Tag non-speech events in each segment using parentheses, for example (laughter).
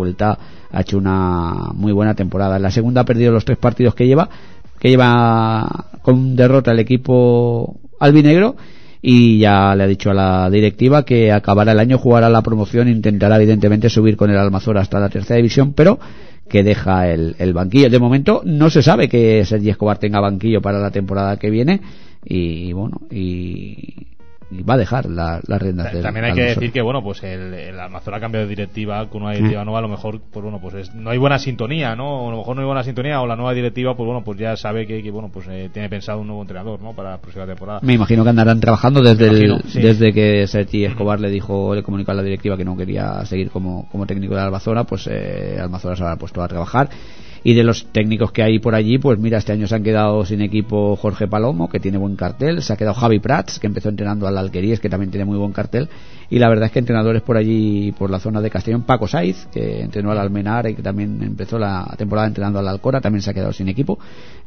vuelta ha hecho una muy buena temporada. En la segunda ha perdido los tres partidos que lleva, que lleva con derrota el equipo albinegro y ya le ha dicho a la directiva que acabará el año, jugará la promoción, intentará evidentemente subir con el Almazora hasta la tercera división, pero que deja el, el banquillo. De momento no se sabe que Sergi Escobar tenga banquillo para la temporada que viene y bueno, y y va a dejar la, las riendas del También hay que decir que, bueno, pues el, el Almazora ha cambiado de directiva con una directiva nueva, a lo mejor, pues bueno, pues es- no hay buena sintonía, ¿no? A lo mejor no hay buena sintonía o la nueva directiva, pues bueno, pues ya sabe que, que, bueno, pues eh, tiene pensado un nuevo entrenador, ¿no? Para la próxima temporada. Me imagino que andarán trabajando desde el- sí. desde que Sergi Escobar le dijo, le comunicó a la directiva que no quería seguir como, como técnico de Almazora, pues eh, Almazora se habrá puesto a trabajar. Y de los técnicos que hay por allí, pues mira, este año se han quedado sin equipo Jorge Palomo, que tiene buen cartel, se ha quedado Javi Prats, que empezó entrenando al Alqueríes, que también tiene muy buen cartel, y la verdad es que entrenadores por allí, por la zona de Castellón, Paco Saiz, que entrenó al Almenar y que también empezó la temporada entrenando al Alcora, también se ha quedado sin equipo.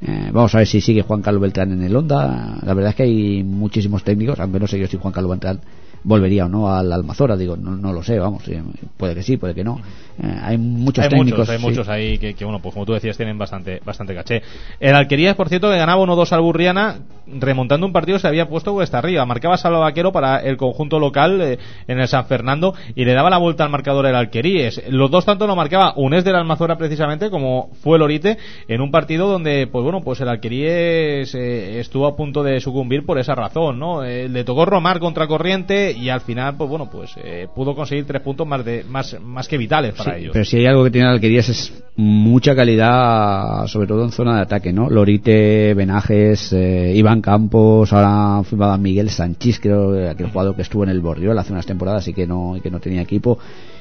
Eh, vamos a ver si sigue Juan Carlos Beltrán en el Honda. La verdad es que hay muchísimos técnicos, no sé yo si Juan Carlos Beltrán volvería o no al Almazora, digo, no, no lo sé, vamos, eh, puede que sí, puede que no. Eh, hay muchos hay técnicos. muchos, hay sí. muchos ahí que, que, bueno, pues como tú decías, tienen bastante, bastante caché. El Alquerías, por cierto, que ganaba 1-2 al Burriana, remontando un partido se había puesto cuesta arriba. Marcaba Salva Vaquero para el conjunto local eh, en el San Fernando y le daba la vuelta al marcador el Alqueríes. Los dos tanto lo marcaba Unés del Almazora precisamente, como fue el Orite, en un partido donde, pues bueno, pues el Alqueríes eh, estuvo a punto de sucumbir por esa razón, ¿no? Eh, le tocó romar contra corriente y al final, pues bueno, pues eh, pudo conseguir tres puntos más de más, más que vitales para Sí, ellos. Pero si hay algo que tiene Alquerías es mucha calidad, sobre todo en zona de ataque, ¿no? Lorite, Benajes, eh, Iván Campos, ahora firmaba Miguel Sanchís, creo, eh, aquel jugador que estuvo en el Borriol hace unas temporadas y que no, y que no tenía equipo.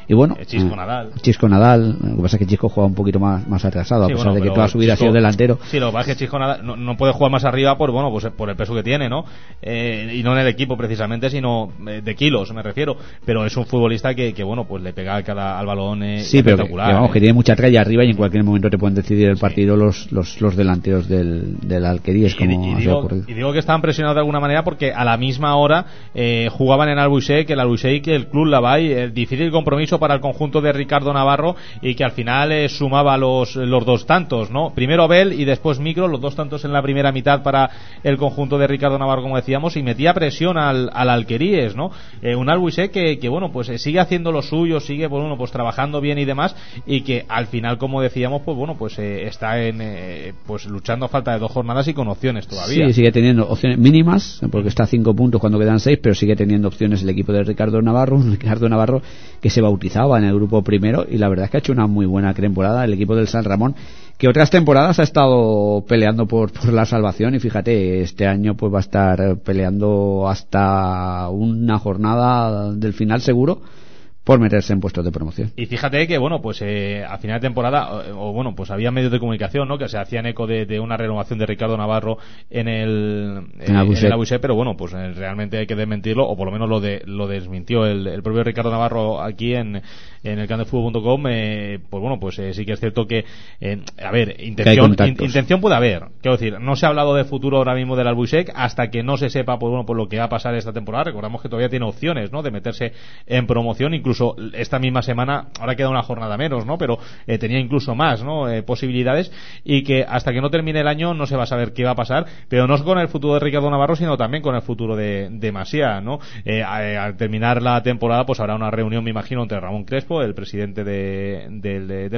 Y bueno, Eh, Chisco Nadal. Chisco Nadal, lo que pasa es que Chisco juega un poquito más, más atrasado, Sí, a pesar bueno, de que toda su vida ha sido delantero. Sí, lo que pasa es que Chisco nada- no, no puede jugar más arriba por bueno pues por el peso que tiene, ¿no? Eh, y no en el equipo precisamente, sino eh, de kilos me refiero. Pero es un futbolista que, que bueno pues le pega cada, al balón eh, Sí, pero que, espectacular. que vamos, ¿eh? que tiene mucha tralla arriba y en cualquier momento te pueden decidir el partido los, los, los delanteros del, del Alquerías, Y, como y ha digo, ocurrido. y digo que estaban presionados de alguna manera porque a la misma hora eh, jugaban en Albuisec, que el Albuisec y el Club Lavay, eh, difícil compromiso para el conjunto de Ricardo Navarro y que al final eh, sumaba los, los dos tantos, ¿no? Primero Abel y después Micro, los dos tantos en la primera mitad para el conjunto de Ricardo Navarro, como decíamos, y metía presión al, al Alqueríes, ¿no? Eh, un Albuisec que, que, bueno, pues eh, sigue haciendo lo suyo, sigue, pues, bueno, pues trabajando bien y demás, y que al final, como decíamos, pues bueno, pues está en, pues luchando a falta de dos jornadas y con opciones todavía. Sí, sigue teniendo opciones mínimas, porque está a cinco puntos cuando quedan seis, pero sigue teniendo opciones el equipo de Ricardo Navarro, (laughs) Ricardo Navarro que se en el grupo primero y la verdad es que ha hecho una muy buena temporada el equipo del San Ramón, que otras temporadas ha estado peleando por, por la salvación y fíjate, este año pues va a estar peleando hasta una jornada del final seguro por meterse en puestos de promoción. Y fíjate que, bueno, pues eh, a final de temporada, o, o, bueno, pues había medios de comunicación, ¿no? Que se hacían eco de, de una renovación de Ricardo Navarro en el, En Albuisec. el Albuisec, pero bueno, pues eh, realmente hay que desmentirlo, o por lo menos lo de, lo desmintió el, el propio Ricardo Navarro aquí en, en el candefutbol.com, eh, pues bueno, pues eh, sí que es cierto que, eh, a ver, intención, in- intención puede haber, quiero decir, no se ha hablado de futuro ahora mismo del Albuisec hasta que no se sepa, pues bueno, por lo que va a pasar esta temporada, recordamos que todavía tiene opciones, ¿no? De meterse en promoción, incluso esta misma semana, ahora queda una jornada menos, ¿no? Pero eh, tenía incluso más, ¿no? Eh, posibilidades y que hasta que no termine el año no se va a saber qué va a pasar, pero no con el futuro de Ricardo Navarro, sino también con el futuro de, de Masía, ¿no? Eh, eh, al terminar la temporada, pues habrá una reunión, me imagino, entre Ramón Crespo, el presidente de, del, de-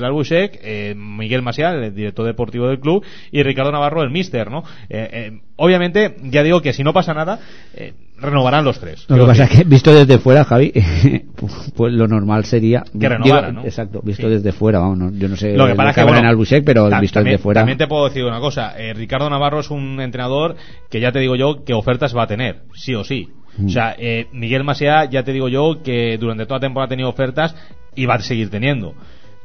eh, Miguel Masía, el director deportivo del club, y Ricardo Navarro, el míster, ¿no? Eh, obviamente, ya digo que si no pasa nada, renovarán los tres. Lo que pasa es que visto desde fuera, Javi, (laughs) pues lo normal sería Que renovara, ¿no? Exacto, visto Sí. desde fuera, vamos, no- yo no sé Lo que pasa es que, bueno, en Albuisec, pero ta- visto también, desde fuera. También te puedo decir una cosa. eh, Ricardo Navarro es un entrenador que ya te digo yo que ofertas va a tener, sí o sí. Mm. O sea, eh, Miguel Masía ya te digo yo que durante toda la temporada ha tenido ofertas y va a seguir teniendo.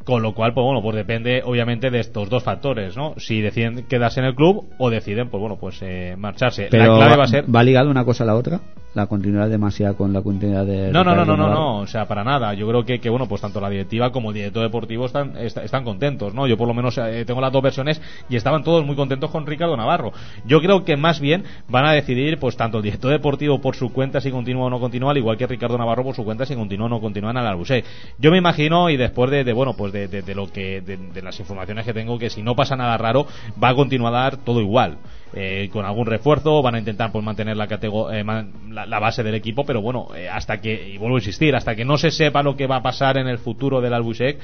Con lo cual, pues bueno, pues depende obviamente de estos dos factores, ¿no? Si deciden quedarse en el club o deciden, pues bueno, pues eh, marcharse. Pero la clave va a ser... ¿va ligado una cosa a la otra? La continuidad demasiada con la continuidad de no no no no no no o sea para nada. Yo creo que, que bueno pues tanto la directiva como el director deportivo están están contentos no yo por lo menos eh, tengo las dos versiones y estaban todos muy contentos con Ricardo Navarro. Yo creo que más bien van a decidir pues tanto el director deportivo por su cuenta si continúa o no continúa al igual que Ricardo Navarro por su cuenta si continúa o no continúa en el Albusé. Yo me imagino y después de, bueno pues de, de, lo que de, las informaciones que tengo que si no pasa nada raro va a continuar todo igual eh, con algún refuerzo, van a intentar pues mantener la, eh, la, base del equipo, pero bueno, eh, hasta que, y vuelvo a insistir, hasta que no se sepa lo que va a pasar en el futuro del Albusec,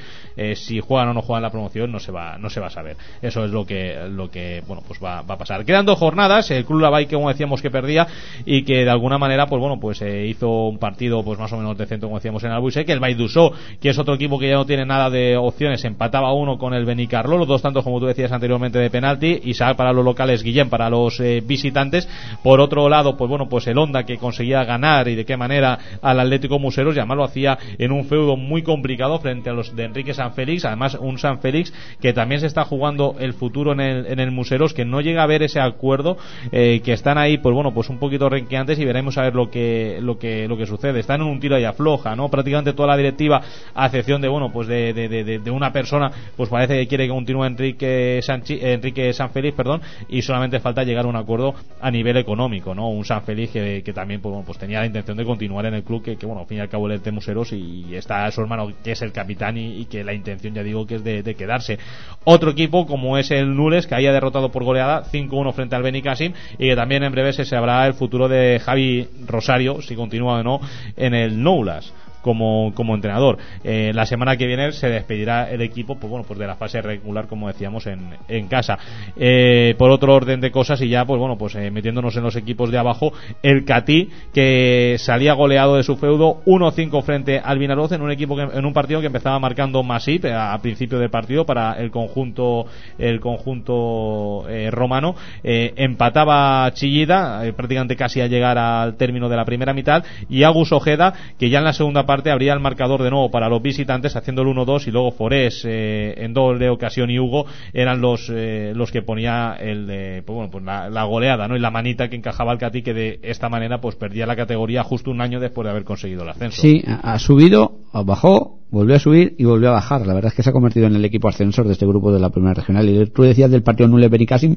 si juegan o no juegan la promoción, no se va, no se va a saber. Eso es lo que, lo que bueno, pues va, va a pasar. Quedan dos jornadas, el Club Lavay que como decíamos que perdía y que de alguna manera, pues bueno, pues hizo un partido pues más o menos decente como decíamos en el Albusec, el Baidusó, que es otro equipo que ya no tiene nada de opciones, empataba uno con el Benicarlo, los dos tantos como tú decías anteriormente de penalti, y para los locales Guillén para los eh, visitantes. Por otro lado, pues bueno, pues el Honda que conseguía ganar y de qué manera al Atlético Museros, ya más lo hacía en un feudo muy complicado frente a los de Enrique San Félix, además un San Félix que también se está jugando el futuro en el, en el Museros, que no llega a ver ese acuerdo, eh, que están ahí, pues bueno, pues un poquito renqueantes y veremos a ver lo que, lo que, lo que sucede. Están en un tiro y afloja, ¿no? Prácticamente toda la directiva, a excepción de, bueno, pues de, de, de, de una persona, pues parece que quiere que continúe Enrique, Sanchi, Enrique San Félix, perdón, y solamente falta llegar a un acuerdo a nivel económico, ¿no? Un San Félix que, también pues, pues tenía la intención de continuar en el club, que, bueno, al fin y al cabo el Museros y, está su hermano que es el capitán y, que la intención ya digo que es de, quedarse. Otro equipo como es el Nules que haya derrotado por goleada 5-1 frente al Benicassim y que también en breve se sabrá el futuro de Javi Rosario si continúa o no en el Noulas como, como entrenador. Eh, la semana que viene se despedirá el equipo, pues bueno, pues de la fase regular, como decíamos, en, en casa. Eh, por otro orden de cosas, y ya, pues bueno, pues eh, metiéndonos en los equipos de abajo, el Catí, que salía goleado de su feudo 1-5 frente al Vinaroz en un equipo que, en un partido que empezaba marcando Masip a, principio del partido para el conjunto, el conjunto romano. empataba Chillida, prácticamente casi a llegar al término de la primera mitad, y Agus Ojeda, que ya en la segunda parte habría el marcador de nuevo para los visitantes haciendo el 1-2 y luego Forés eh, en doble ocasión y Hugo eran los eh, los que ponía el pues bueno, pues la, goleada ¿no? y la manita que encajaba al Cati que de esta manera pues perdía la categoría justo un año después de haber conseguido el ascenso. Sí, ha subido, bajó, volvió a subir y volvió a bajar. La verdad es que se ha convertido en el equipo ascensor de este grupo de la primera regional. Y tú decías del partido Nule Benicassim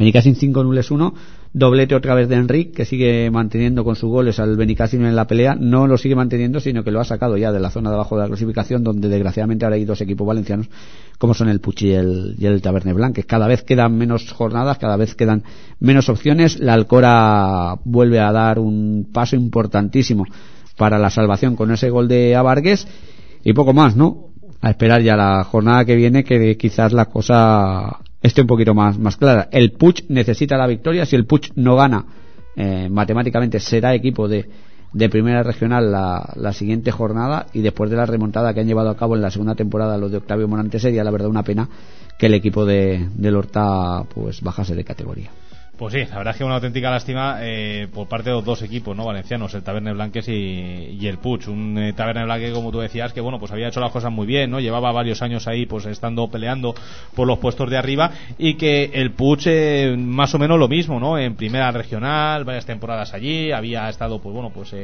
Benicassim 5 nules 1, doblete otra vez de Enrique, que sigue manteniendo con sus goles al Benicassim en la pelea, no lo sigue manteniendo, sino que lo ha sacado ya de la zona de abajo de la clasificación, donde desgraciadamente ahora hay dos equipos valencianos, como son el Puchi y el, y el Taberne Blanque. Cada vez quedan menos jornadas, cada vez quedan menos opciones, la Alcora vuelve a dar un paso importantísimo para la salvación con ese gol de Abargues, y poco más, ¿no? A esperar ya la jornada que viene, que quizás la cosa esté un poquito más, más clara. El Puch necesita la victoria. Si el Puch no gana, eh, matemáticamente será equipo de, de primera regional la, la, siguiente jornada y después de la remontada que han llevado a cabo en la segunda temporada los de Octavio Monante sería la verdad una pena que el equipo de, del Horta pues bajase de categoría. Pues sí, la verdad es que una auténtica lástima eh, por parte de los dos equipos no valencianos, el Taberne Blanques y, el Puch. Un eh, Taberne Blanque, como tú decías, que bueno, pues había hecho las cosas muy bien, no llevaba varios años ahí, pues estando peleando por los puestos de arriba y que el Puch eh, más o menos lo mismo, no, en primera regional, varias temporadas allí, había estado, pues bueno, pues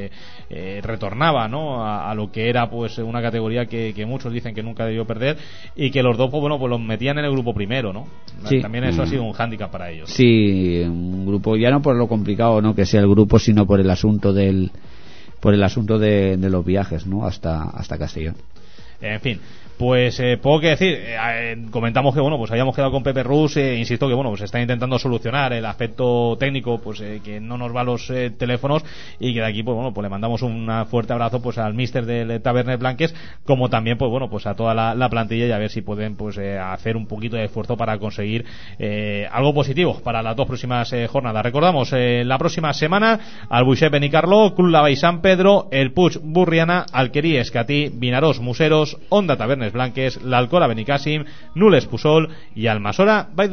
retornaba, no, a, lo que era pues una categoría que, muchos dicen que nunca debió perder y que los dos, pues bueno, pues los metían en el grupo primero, no. También eso ha mm. sido un hándicap para ellos. Sí un grupo ya no por lo complicado no que sea el grupo sino por el asunto del por el asunto de, de los viajes no hasta hasta Castellón. En fin pues eh, puedo que decir, eh, eh, comentamos que bueno, pues habíamos quedado con Pepe Rus, e insisto que bueno, pues está intentando solucionar el aspecto técnico, pues que no nos va los teléfonos y que de aquí pues bueno, pues le mandamos un fuerte abrazo pues al mister del Tabernet Blanques, como también pues bueno, pues a toda la, plantilla y a ver si pueden pues hacer un poquito de esfuerzo para conseguir algo positivo para las dos próximas jornadas. Recordamos, la próxima semana Albuixé Benicarlo, Club Lavay San Pedro, el Puig Burriana, Alquerí Escatí, Vinaros Museros, Onda Tabernet Blanques, la Alcola Benicàssim, Nules Pusol i Almasora Vall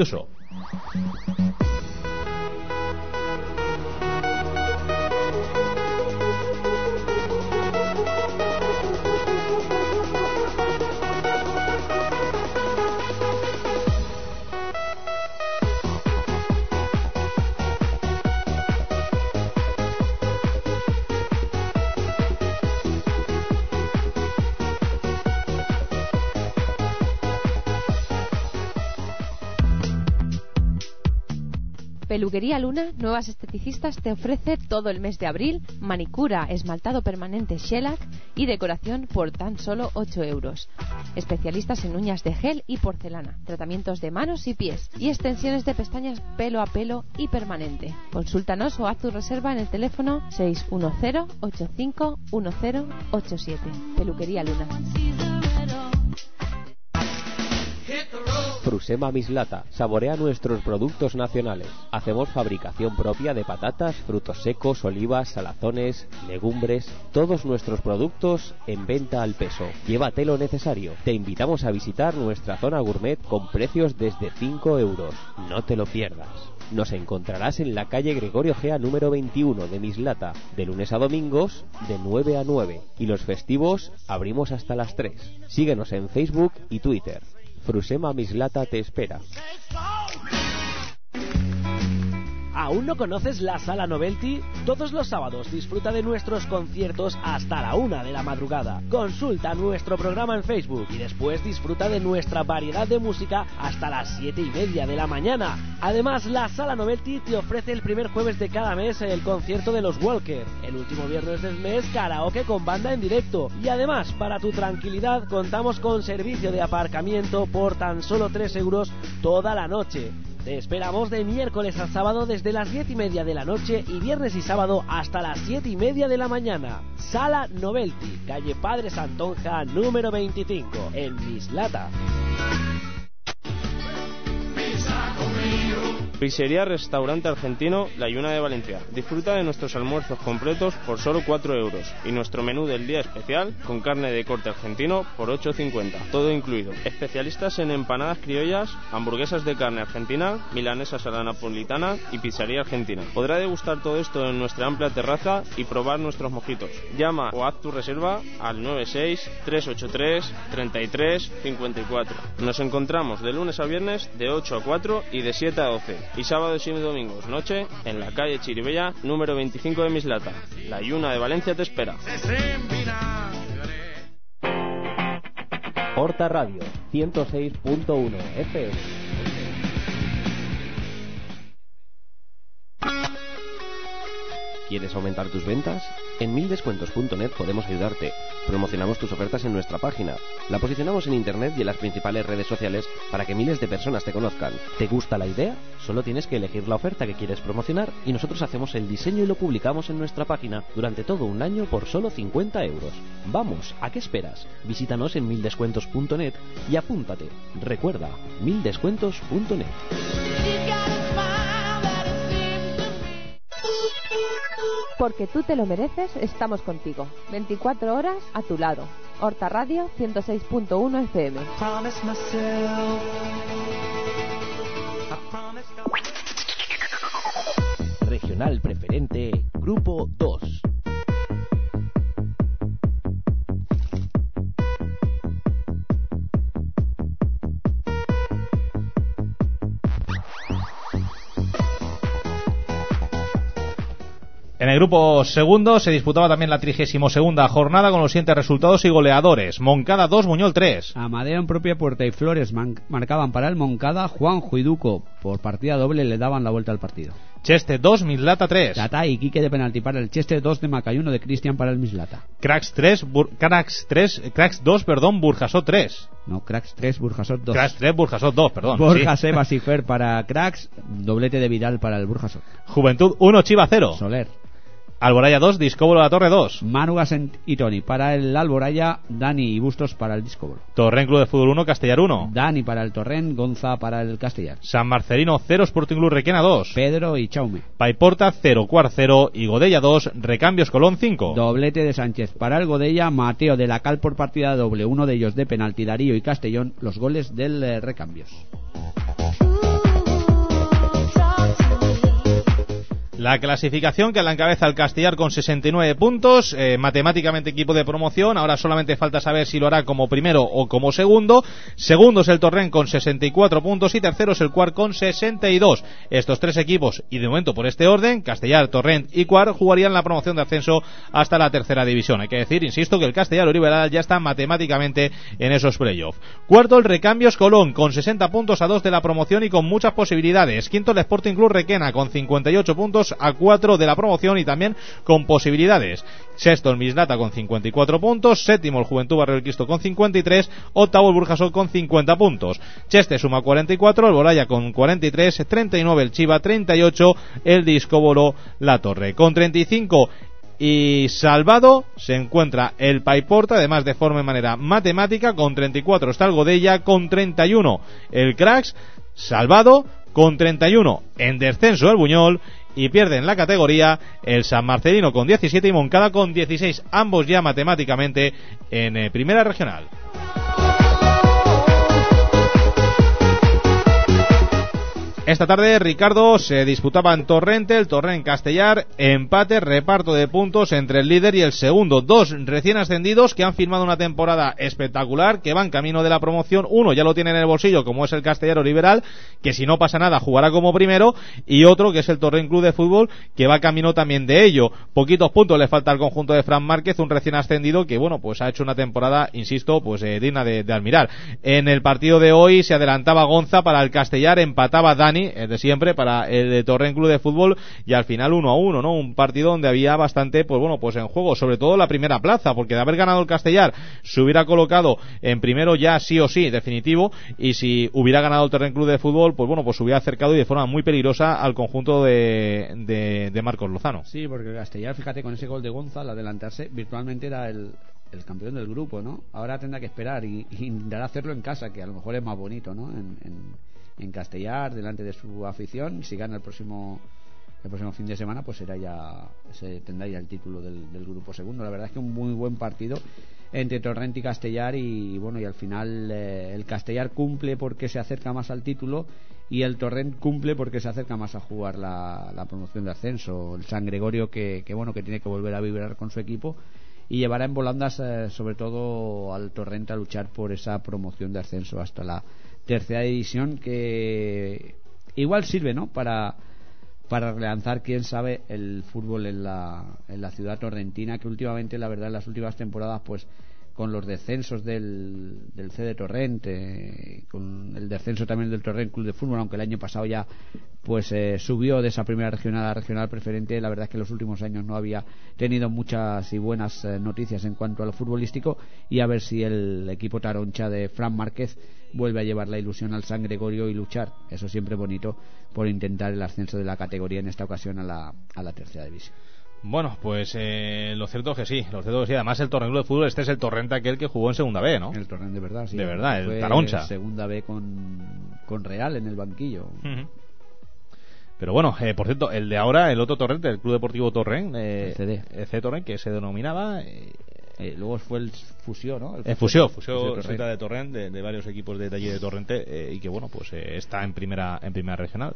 Peluquería Luna, nuevas esteticistas, te ofrece todo el mes de abril manicura, esmaltado permanente shellac y decoración por tan solo 8 euros. Especialistas en uñas de gel y porcelana, tratamientos de manos y pies y extensiones de pestañas pelo a pelo y permanente. Consúltanos o haz tu reserva en el teléfono 610-851087. Peluquería Luna. Frusema Mislata. Saborea nuestros productos nacionales. Hacemos fabricación propia de patatas, frutos secos, olivas, salazones, legumbres. Todos nuestros productos en venta al peso. Llévate lo necesario. Te invitamos a visitar nuestra zona gourmet con precios desde 5 euros. No te lo pierdas. Nos encontrarás en la calle Gregorio Gea número 21 de Mislata, de lunes a domingos, de 9 a 9. Y los festivos abrimos hasta las 3. Síguenos en Facebook y Twitter. Frusema Mislata te espera. ¿Aún no conoces la Sala Novelty? Todos los sábados disfruta de nuestros conciertos hasta la una de la madrugada. Consulta nuestro programa en Facebook y después disfruta de nuestra variedad de música hasta las siete y media de la mañana. Además, la Sala Novelty te ofrece el primer jueves de cada mes el concierto de los Walker. El último viernes del mes, karaoke con banda en directo. Y además, para tu tranquilidad, contamos con servicio de aparcamiento por tan solo 3 euros toda la noche. Te esperamos de miércoles a sábado desde las 10 y media de la noche y viernes y sábado hasta las 7 y media de la mañana. Sala Novelty, calle Padre Santonja, número 25, en Mislata. Pizzería Restaurante Argentino La Yuna de Valencia. Disfruta de nuestros almuerzos completos por solo 4 euros y nuestro menú del día especial con carne de corte argentino por 8,50. Todo incluido. Especialistas en empanadas criollas, hamburguesas de carne argentina, milanesas a la napolitana y pizzería argentina. Podrá degustar todo esto en nuestra amplia terraza y probar nuestros mojitos. Llama o haz tu reserva al 96 383 33 54. Nos encontramos de lunes a viernes de 8 a 4 y de 7 a 12 y sábados y domingos noche en la calle Chiribella número 25 de Mislata. La Yuna de Valencia te espera. Horta Radio 106.1 FM. ¿Quieres aumentar tus ventas? En mildescuentos.net podemos ayudarte. Promocionamos tus ofertas en nuestra página. La posicionamos en internet y en las principales redes sociales para que miles de personas te conozcan. ¿Te gusta la idea? Solo tienes que elegir la oferta que quieres promocionar y nosotros hacemos el diseño y lo publicamos en nuestra página durante todo un año por solo 50 euros. Vamos, ¿a qué esperas? Visítanos en mildescuentos.net y apúntate. Recuerda, mildescuentos.net. Porque tú te lo mereces, estamos contigo. 24 horas a tu lado. Horta Radio 106.1 FM. Regional Preferente, Grupo 2. El grupo segundo se disputaba también la 32 segunda jornada con los siguientes resultados y goleadores. Moncada 2, Buñol 3. Amadeo en propia puerta y Flores marcaban para el Moncada, Juanjo y Duco por partida doble le daban la vuelta al partido. Cheste 2, Mislata 3. Tata y Quique de penalti para el Cheste, 2 de Macayuno de Cristian para el Mislata. Cracks 3, Bur- Cracks 3, Cracks 2, perdón, Burjasot 3. No, Cracks 3, Burjasot 2. Cracks 3, Burjasot 2, perdón. Borja sí. Sebas y Fer para Cracks, doblete de Vidal para el Burjasot. Juventud 1, Chiva 0. Soler. Alboraya 2, Discóbolo La Torre 2. Manu Gasent y Tony para el Alboraya, Dani y Bustos para el Discobolo. Torren Club de Fútbol 1, Castellar 1. Dani para el Torrent, Gonza para el Castellar. San Marcelino 0, Sporting Club Requena 2. Pedro y Chaume. Paiporta 0, Cuar 0 y Godella 2, Recambios Colón 5. Doblete de Sánchez para el Godella, Mateo de la Cal por partida doble, uno de ellos de penalti, Darío y Castellón, los goles del eh, recambios. La clasificación que la encabeza el Castellar con 69 puntos, eh, matemáticamente equipo de promoción, ahora solamente falta saber si lo hará como primero o como segundo. Segundo es el Torrent con 64 puntos y tercero es el Cuar con 62. Estos tres equipos, y de momento por este orden, Castellar, Torrent y Cuar, jugarían la promoción de ascenso hasta la tercera división. Hay que decir, insisto, que el Castellar Oriberal ya está matemáticamente en esos playoffs. Cuarto, el Recambios Colón con 60 puntos a dos de la promoción y con muchas posibilidades. Quinto, el Sporting Club Requena con 58 puntos a 4 de la promoción y también con posibilidades. Sexto el Mislata con 54 puntos, séptimo el Juventud Barrio del Cristo con 53, octavo el Burjasot con 50 puntos. Cheste suma 44, el Boraya con 43, 39 el Chiva, 38 el Discóbolo La Torre. Con 35 y salvado se encuentra el Paiporta, además de forma y manera matemática, con 34 está el Godella, con 31 el Cracks, salvado, con 31 en descenso el Buñol y pierden la categoría el San Marcelino con 17 y Moncada con 16, ambos ya matemáticamente en eh, primera regional. Esta tarde, Ricardo, se disputaba en Torrente, el Torrent Castellar, empate, reparto de puntos entre el líder y el segundo. Dos recién ascendidos que han firmado una temporada espectacular, que van camino de la promoción. Uno ya lo tiene en el bolsillo, como es el Castellaro Liberal, que si no pasa nada jugará como primero, y otro que es el Torrent Club de Fútbol, que va camino también de ello. Poquitos puntos le falta al conjunto de Fran Márquez, un recién ascendido que, bueno, pues ha hecho una temporada, insisto, pues eh, digna de, de admirar. En el partido de hoy se adelantaba Gonza para el Castellar, empataba Dani el de siempre, para el de Torrent Club de Fútbol y al final uno a uno, ¿no? Un partido donde había bastante, pues bueno, pues en juego, sobre todo la primera plaza, porque de haber ganado el Castellar se hubiera colocado en primero ya sí o sí, definitivo, y si hubiera ganado el Torrent Club de Fútbol, pues bueno, pues se hubiera acercado y de forma muy peligrosa al conjunto de, de, Marcos Lozano. Sí, porque el Castellar, fíjate, con ese gol de Gonzalo, adelantarse, virtualmente era el, el campeón del grupo, ¿no? Ahora tendrá que esperar y, y intentar hacerlo en casa, que a lo mejor es más bonito, ¿no? En, en Castellar delante de su afición. Si gana el próximo el próximo fin de semana, pues será ya se tendrá ya el título del, grupo segundo. La verdad es que un muy buen partido entre Torrent y Castellar y bueno y al final eh, el Castellar cumple porque se acerca más al título y el Torrent cumple porque se acerca más a jugar la, promoción de ascenso. El San Gregorio que, que, bueno que tiene que volver a vibrar con su equipo y llevará en volandas eh, sobre todo al Torrent a luchar por esa promoción de ascenso hasta la tercera división que igual sirve, ¿no? Para, para relanzar, quién sabe, el fútbol en la, en la ciudad torrentina, que últimamente, la verdad, en las últimas temporadas, pues con los descensos del, del C de Torrente, con el descenso también del Torrent Club de Fútbol, aunque el año pasado ya pues eh, subió de esa primera regional a regional preferente. La verdad es que en los últimos años no había tenido muchas y buenas eh, noticias en cuanto a lo futbolístico y a ver si el equipo taroncha de Fran Márquez vuelve a llevar la ilusión al San Gregorio y luchar, eso siempre bonito, por intentar el ascenso de la categoría en esta ocasión a la tercera división. Bueno, pues eh, lo cierto es que sí, lo cierto es que sí. Además, el Torrent de Fútbol, este es el Torrente aquel que jugó en Segunda B, ¿no? El Torrent de verdad, sí. De verdad, el Taroncha. Segunda B con, con Real en el banquillo. Pero bueno, eh, por cierto, el de ahora, el otro Torrente, el Club Deportivo Torrent, eh, el CD. El CD Torrent, que se denominaba... Eh, eh, luego fue el Fusio, ¿no? El Fusio, Fusio, de Torrent, de, varios equipos de allí de Torrente, eh, y que bueno, pues eh, está en primera en primera regional.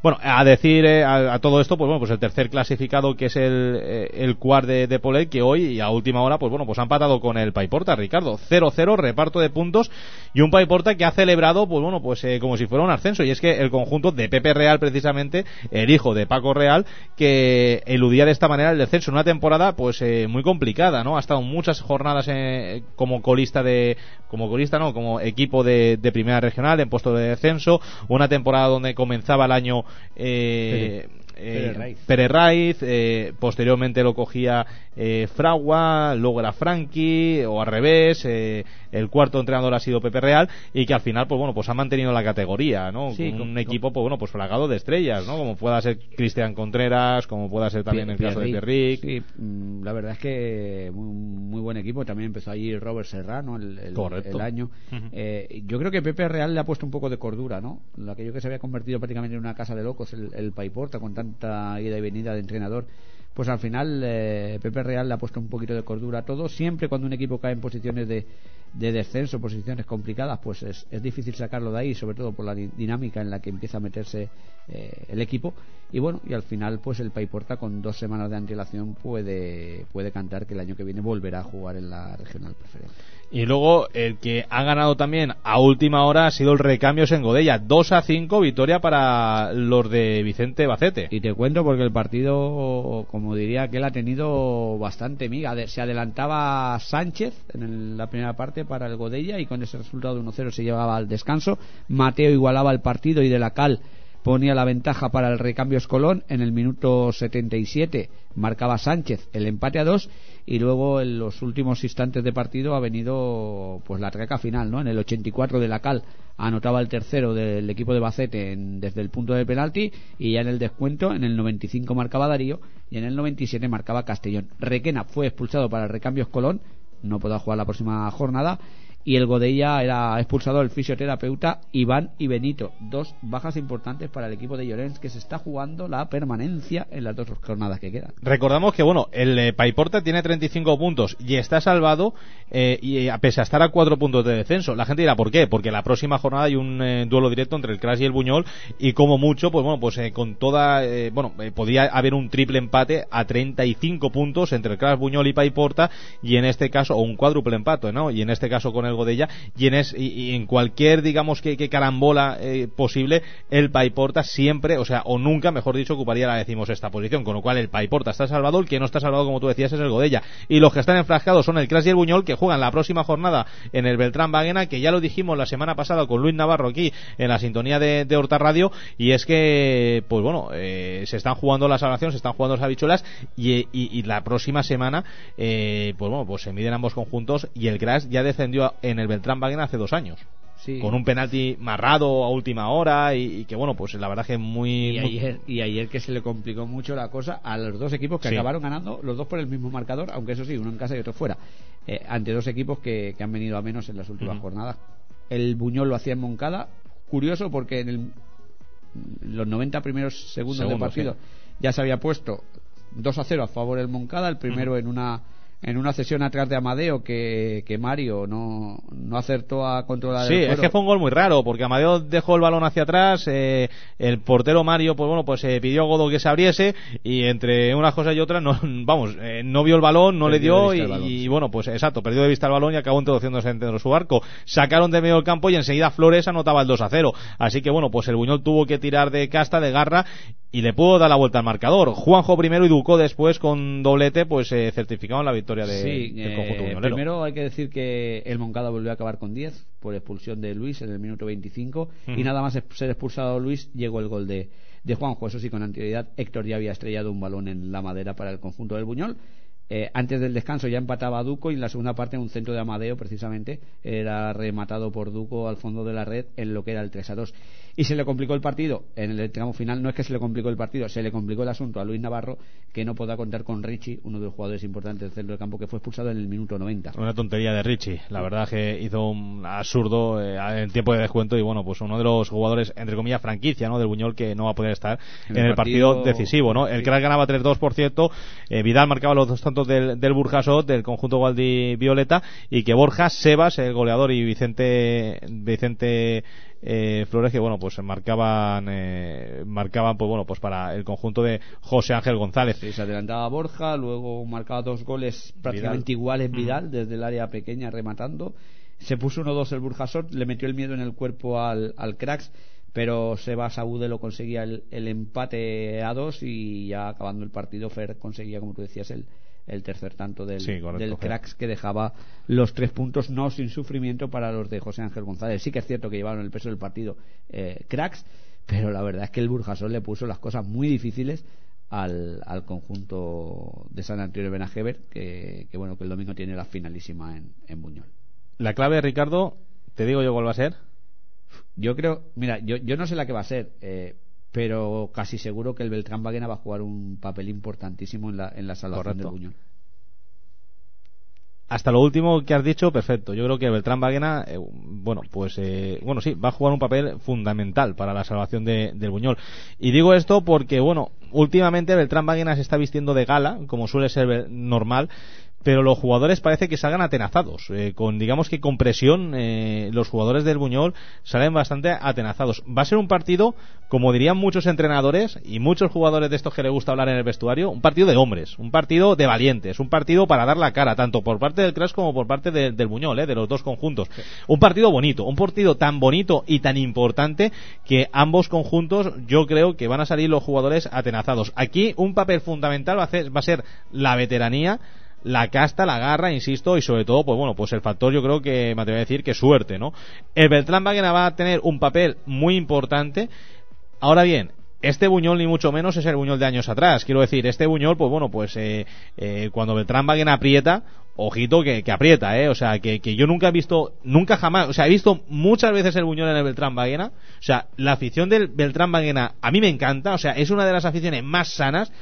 Bueno, a decir a, todo esto, pues bueno, pues el tercer clasificado que es el, el Cuar de, de que hoy y a última hora, pues bueno, pues ha empatado con el Paiporta, Ricardo. 0-0, reparto de puntos, y un Paiporta que ha celebrado, pues bueno, pues como si fuera un ascenso, y es que el conjunto de Pepe Real, precisamente, el hijo de Paco Real, que eludía de esta manera el descenso en una temporada, pues muy complicada, ¿no? Ha estado muy muchas jornadas eh, como colista de como colista no como equipo de, primera regional en puesto de descenso. Una temporada donde comenzaba el año eh, eh, Pérez Raiz, eh, posteriormente lo cogía eh, Fragua, luego era Frankie, o al revés, eh, el cuarto entrenador ha sido Pepe Real, y que al final, pues bueno, pues ha mantenido la categoría, ¿no? con un equipo, pues bueno, pues plagado de estrellas, ¿no? Como pueda ser Cristian Contreras, como pueda ser también el caso de Pierrick. Sí, mm, la verdad es que muy, muy, buen equipo, también empezó allí Robert Serrano el, el, año. yo creo que Pepe Real le ha puesto un poco de cordura, ¿no? La que se había convertido prácticamente en una casa de locos, el, el Paiporta, con tanta ida y venida de entrenador pues al final eh, Pepe Real le ha puesto un poquito de cordura a todo. Siempre cuando un equipo cae en posiciones de, de descenso, posiciones complicadas, pues es, difícil sacarlo de ahí, sobre todo por la dinámica en la que empieza a meterse eh, el equipo. Y bueno, y al final, pues el Paiporta con dos semanas de antelación puede, puede cantar que el año que viene volverá a jugar en la regional preferente. Y luego el que ha ganado también a última hora ha sido el recambios en Godella. 2 a 5, victoria para los de Vicente Bacete. Y te cuento porque el partido, como diría que él ha tenido bastante miga. Se adelantaba Sánchez en la primera parte para el Godella y con ese resultado de 1-0 se llevaba al descanso. Mateo igualaba el partido y de la Cal ponía la ventaja para el recambio Colón en el minuto 77 marcaba Sánchez el empate a dos y luego en los últimos instantes de partido ha venido pues la traca final no en el 84 de la Cal anotaba el tercero del equipo de Bacete desde el punto de penalti y ya en el descuento en el 95 marcaba Darío y en el 97 marcaba Castellón. Requena fue expulsado para el recambio Colón no podrá jugar la próxima jornada y el Godella era expulsado el fisioterapeuta Iván y Benito. Dos bajas importantes para el equipo de Llorens que se está jugando la permanencia en las dos jornadas que quedan. Recordamos que bueno, el eh, Paiporta tiene 35 puntos y está salvado eh, y eh, a pese estar a 4 puntos de descenso. La gente dirá ¿por qué? Porque la próxima jornada hay un duelo directo entre el Crash y el Buñol y como mucho, pues bueno, pues con toda bueno, podría haber un triple empate a 35 puntos entre el Crash, Buñol y Paiporta y en este caso o un cuádruple empate, ¿no? Y en este caso con el de ella y en, y, en cualquier, digamos, que, carambola eh, posible, el Paiporta siempre, o sea, o nunca, mejor dicho, ocuparía la decimos esta posición, con lo cual el Paiporta está salvado, el que no está salvado, como tú decías, es el Godella. Y los que están enfrascados son el Crash y el Buñol, que juegan la próxima jornada en el Beltrán Baguena, que ya lo dijimos la semana pasada con Luis Navarro aquí en la sintonía de, de Horta Radio, y es que, pues bueno, eh, se están jugando la salvación, se están jugando las habichuelas, y, y, la próxima semana, eh, pues bueno, pues se miden ambos conjuntos, y el Crash ya descendió en el Beltrán Wagen hace dos años. Con un penalti marrado a última hora y, que bueno, pues la verdad que muy y ayer, y ayer que se le complicó mucho la cosa a los dos equipos que acabaron ganando, los dos por el mismo marcador, aunque eso sí, uno en casa y otro fuera, eh, ante dos equipos que, han venido a menos en las últimas jornadas. El Buñol lo hacía en Moncada, curioso porque en el, los 90 primeros segundos del partido ya se había puesto 2 a 0 a favor del Moncada, el primero en una en una sesión atrás de Amadeo que, que Mario no, no acertó a controlar sí, es que fue un gol muy raro porque Amadeo dejó el balón hacia atrás eh, el portero Mario pues bueno pues eh, pidió a Godo que se abriese y entre unas cosas y otras no (laughs) vamos eh, no vio el balón no le dio y, bueno pues exacto perdió de vista el balón y acabó introduciéndose dentro de su arco. Sacaron de medio del campo y enseguida Flores anotaba el 2 a 0 así que bueno pues el Buñol tuvo que tirar de casta de garra y le pudo dar la vuelta al marcador. Juanjo primero y Ducó después con doblete pues certificaron la victoria de, sí, del conjunto eh, Primero hay que decir que el Moncada volvió a acabar con 10 por expulsión de Luis en el minuto 25 y nada más ser expulsado Luis llegó el gol de, de Juanjo. Eso sí, con anterioridad Héctor ya había estrellado un balón en la madera para el conjunto del Buñol. Eh, antes del descanso ya empataba Duco y en la segunda parte un centro de Amadeo precisamente era rematado por Duco al fondo de la red en lo que era el 3 a 2 y se le complicó el partido en el tramo final. No es que se le complicó el partido se le complicó el asunto a Luis Navarro que no podrá contar con Richie uno de los jugadores importantes del centro de campo que fue expulsado en el minuto 90 una tontería de Richie. La verdad que hizo un absurdo eh, en tiempo de descuento y bueno pues uno de los jugadores entre comillas franquicia ¿no? del Buñol que no va a poder estar en, el, partido, decisivo ¿no? el crack ganaba 3-2 por cierto. Eh, Vidal marcaba los dos tantos del, del Burjasot del conjunto Gualdi Violeta y que Borja Sebas el goleador y Vicente Vicente eh, Flores que bueno pues marcaban eh, marcaban pues bueno pues para el conjunto de José Ángel González. Se adelantaba Borja luego marcaba dos goles prácticamente iguales Vidal mm. desde el área pequeña rematando. Se puso 1-2 el Burjasot le metió el miedo en el cuerpo al, al Cracks pero Seba Saúde lo conseguía el, el, empate a dos y ya acabando el partido Fer conseguía como tú decías el, el tercer tanto del, del cracks que dejaba los tres puntos no sin sufrimiento para los de José Ángel González. Sí que es cierto que llevaron el peso del partido eh, cracks, pero la verdad es que el Burjasol le puso las cosas muy difíciles al, al conjunto de San Antonio Benajever, que, que, bueno que el domingo tiene la finalísima en, en Buñol. La clave, Ricardo, te digo yo cuál va a ser. Yo creo, mira, yo, yo no sé la que va a ser. Eh, pero casi seguro que el Beltrán Baguena va a jugar un papel importantísimo en la, en la salvación del Buñol. Hasta lo último que has dicho, perfecto. Yo creo que Beltrán Baguena, eh, bueno, pues, eh, bueno, sí, va a jugar un papel fundamental para la salvación de, del Buñol. Y digo esto porque, bueno, últimamente Beltrán Baguena se está vistiendo de gala, como suele ser normal, pero los jugadores parece que salgan atenazados. Eh, con, digamos que con presión, eh, los jugadores del Buñol salen bastante atenazados. Va a ser un partido, como dirían muchos entrenadores y muchos jugadores de estos que le gusta hablar en el vestuario, un partido de hombres, un partido de valientes, un partido para dar la cara, tanto por parte del Crash como por parte del Buñol, eh, de los dos conjuntos. Un partido bonito, un partido tan bonito y tan importante que ambos conjuntos yo creo que van a salir los jugadores atenazados. Aquí un papel fundamental va a, va a ser la veteranía la casta, la garra, insisto, y sobre todo, pues bueno, pues el factor yo creo que me atrevo a decir que suerte, ¿no? El Beltrán Baguena va a tener un papel muy importante. Ahora bien, este Buñol ni mucho menos es el Buñol de años atrás. Quiero decir, este Buñol, pues bueno, pues eh, eh, cuando Beltrán Baguena aprieta, ojito que, aprieta, ¿eh? O sea, que, que, yo nunca he visto, nunca jamás, o sea, he visto muchas veces el Buñol en el Beltrán Baguena. O sea, la afición del Beltrán Baguena a mí me encanta, o sea, es una de las aficiones más sanas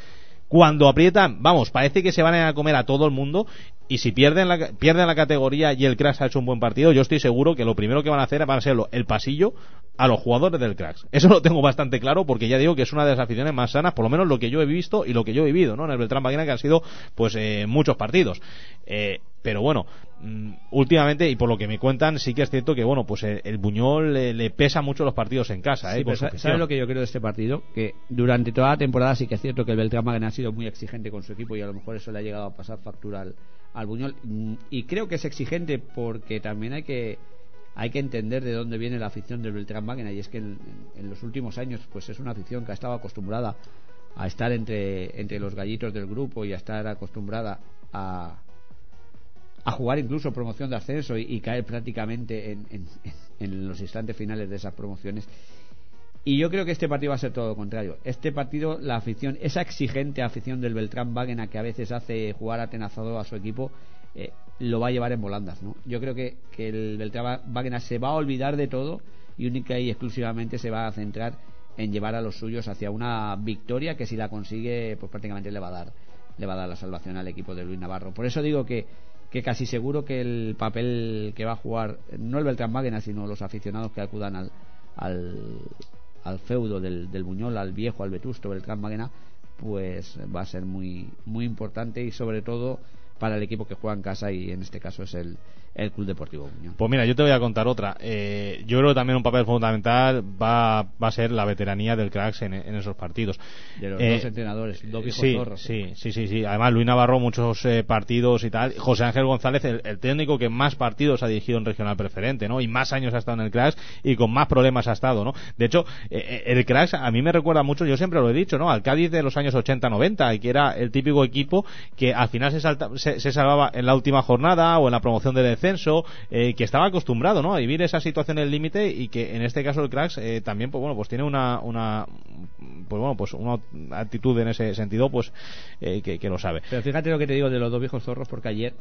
cuando aprietan, vamos, parece que se van a comer a todo el mundo y si pierden la, pierden la categoría y el Cracks ha hecho un buen partido, yo estoy seguro que lo primero que van a hacer van a ser el pasillo a los jugadores del Cracks. Eso lo tengo bastante claro porque ya digo que es una de las aficiones más sanas, por lo menos lo que yo he visto y lo que yo he vivido, ¿no? En el Beltrán Baguena que han sido, pues, eh, muchos partidos. Eh, pero bueno, mm, últimamente, y por lo que me cuentan, sí que es cierto que, bueno, pues eh, el, Buñol le, pesa mucho los partidos en casa. ¿eh? ¿Sabes lo que yo creo de este partido? Que durante toda la temporada sí que es cierto que el Beltrán Baguena ha sido muy exigente con su equipo y a lo mejor eso le ha llegado a pasar factura al, al Buñol. Mm, y creo que es exigente porque también hay que hay que entender de dónde viene la afición del Beltrán Magna y es que en, los últimos años pues es una afición que ha estado acostumbrada a estar entre, entre los gallitos del grupo y a estar acostumbrada a, a jugar incluso promoción de ascenso y, caer prácticamente en, en, en, los instantes finales de esas promociones y yo creo que este partido va a ser todo lo contrario. Este partido, la afición, esa exigente afición del Beltrán Wagner que a veces hace jugar atenazado a su equipo, eh, lo va a llevar en volandas. ¿no? Yo creo que, que el Beltrán Wagner se va a olvidar de todo y única y exclusivamente se va a centrar en llevar a los suyos hacia una victoria que si la consigue, pues prácticamente le va a dar, le va a dar la salvación al equipo de Luis Navarro. Por eso digo que, que casi seguro que el papel que va a jugar, no el Beltrán Wagner, sino los aficionados que acudan al, al, al feudo del, del Buñol, al viejo, al vetusto, Beltrán Magena, pues va a ser muy, muy importante y sobre todo para el equipo que juega en casa y en este caso es el, el Club Deportivo. Pues mira, yo te voy a contar otra. Eh, yo creo que también un papel fundamental va, va a ser la veteranía del Cracks en, esos partidos. De los dos eh, entrenadores, dos sí, sí, sí, sí, sí. Además, Luis Navarro, muchos eh, partidos y tal. José Ángel González, el, técnico que más partidos ha dirigido en regional preferente, ¿no? Y más años ha estado en el Cracks y con más problemas ha estado, ¿no? De hecho, el Cracks a mí me recuerda mucho, yo siempre lo he dicho, ¿no? Al Cádiz de los años 80-90, que era el típico equipo que al final se, salta, se, salvaba en la última jornada o en la promoción de eh, que estaba acostumbrado ¿no? a vivir esa situación en el límite y que en este caso el Cracks eh, también pues bueno pues tiene una, una pues bueno pues una actitud en ese sentido pues eh, que, lo sabe. Pero fíjate lo que te digo de los dos viejos zorros porque ayer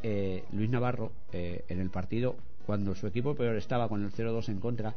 Luis Navarro en el partido cuando su equipo peor estaba con el 0-2 en contra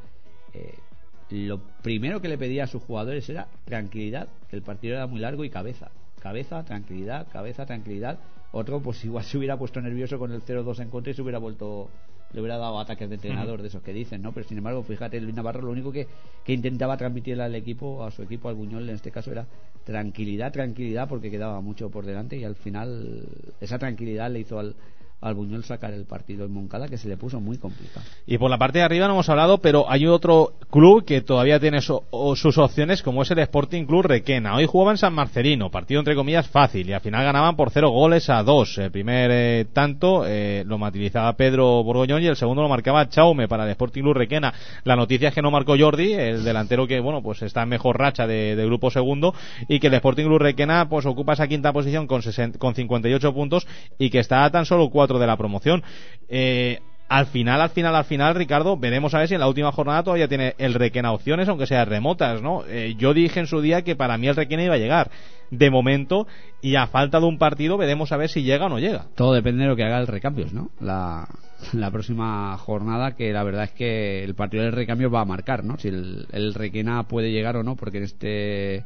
lo primero que le pedía a sus jugadores era tranquilidad que el partido era muy largo y cabeza. Cabeza tranquilidad cabeza tranquilidad otro, pues igual se hubiera puesto nervioso con el 0-2 en contra y se hubiera vuelto, le hubiera dado ataques de entrenador, de esos que dicen, ¿no? Pero sin embargo, fíjate, Luis Navarro lo único que, que intentaba transmitirle al equipo, a su equipo, al Buñol en este caso, era tranquilidad, tranquilidad, porque quedaba mucho por delante y al final esa tranquilidad le hizo al, al Buñol sacar el partido en Moncada que se le puso muy complicado. Y por la parte de arriba no hemos hablado, pero hay otro club que todavía tiene sus opciones, como es el Sporting Club Requena. Hoy jugaban San Marcelino, partido entre comillas fácil, y al final ganaban por cero goles a dos. El primer eh, tanto eh, lo materializaba Pedro Borgoñón y el segundo lo marcaba Chaume para el Sporting Club Requena. La noticia es que no marcó Jordi, el delantero que bueno pues está en mejor racha de, grupo segundo, y que el Sporting Club Requena pues ocupa esa quinta posición con, con 58 puntos y que está a tan solo cuatro de la promoción. Eh, al final, al final, al final, Ricardo, veremos a ver si en la última jornada todavía tiene el Requena opciones, aunque sean remotas, ¿no? Eh, yo dije en su día que para mí el Requena iba a llegar. De momento, y a falta de un partido, veremos a ver si llega o no llega. Todo depende de lo que haga el Recambios, ¿no? La, la próxima jornada, que la verdad es que el partido del Recambio va a marcar, ¿no? Si el, el Requena puede llegar o no, porque en este